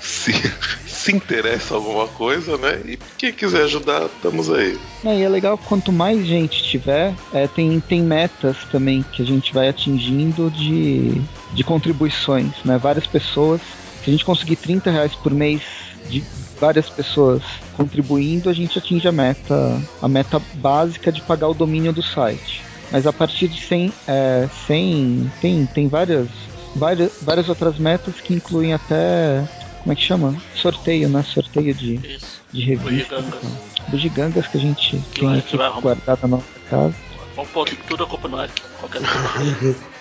Se, se interessa alguma coisa, né? E quem quiser ajudar, estamos aí. É, e é legal quanto mais gente tiver, é, tem, tem metas também que a gente vai atingindo de, de contribuições, né? Várias pessoas. Se a gente conseguir 30 reais por mês de várias pessoas contribuindo, a gente atinge a meta, a meta básica de pagar o domínio do site. Mas a partir de 100, é, 100 tem, tem várias, várias, várias outras metas que incluem até como é que chama? Sorteio, né? Sorteio de, Isso. de revista. Bugigangas. Bugigangas que a gente Que tem vai- aqui guardado na nossa casa. Vamos pôr tudo a culpa no Eric. Qualquer coisa.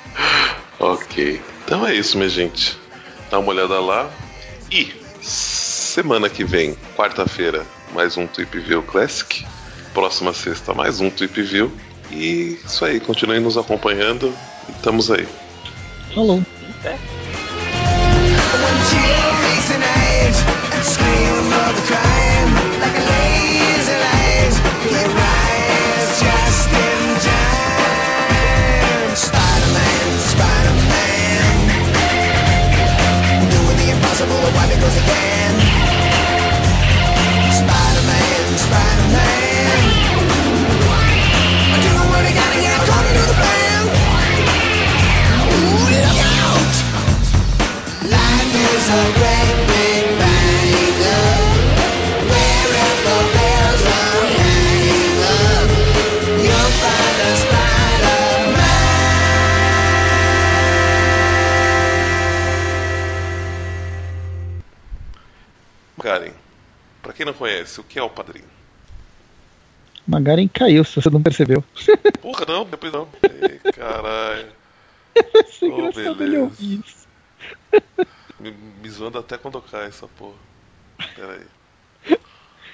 Ok. Então é isso, minha gente. Dá uma olhada lá. E semana que vem, quarta-feira, mais um Tweep View Classic. Próxima sexta, mais um Tweep View. E isso aí, continuem nos acompanhando. E estamos aí. Falou. É. Karen, pra quem não conhece, o que é o padrinho? Magaren caiu, se você não percebeu. Porra, não, depois não. Ei, caralho. Oh, engraçado ele beleza. ouvir isso. Me, me zoando até quando cai essa porra. Pera aí.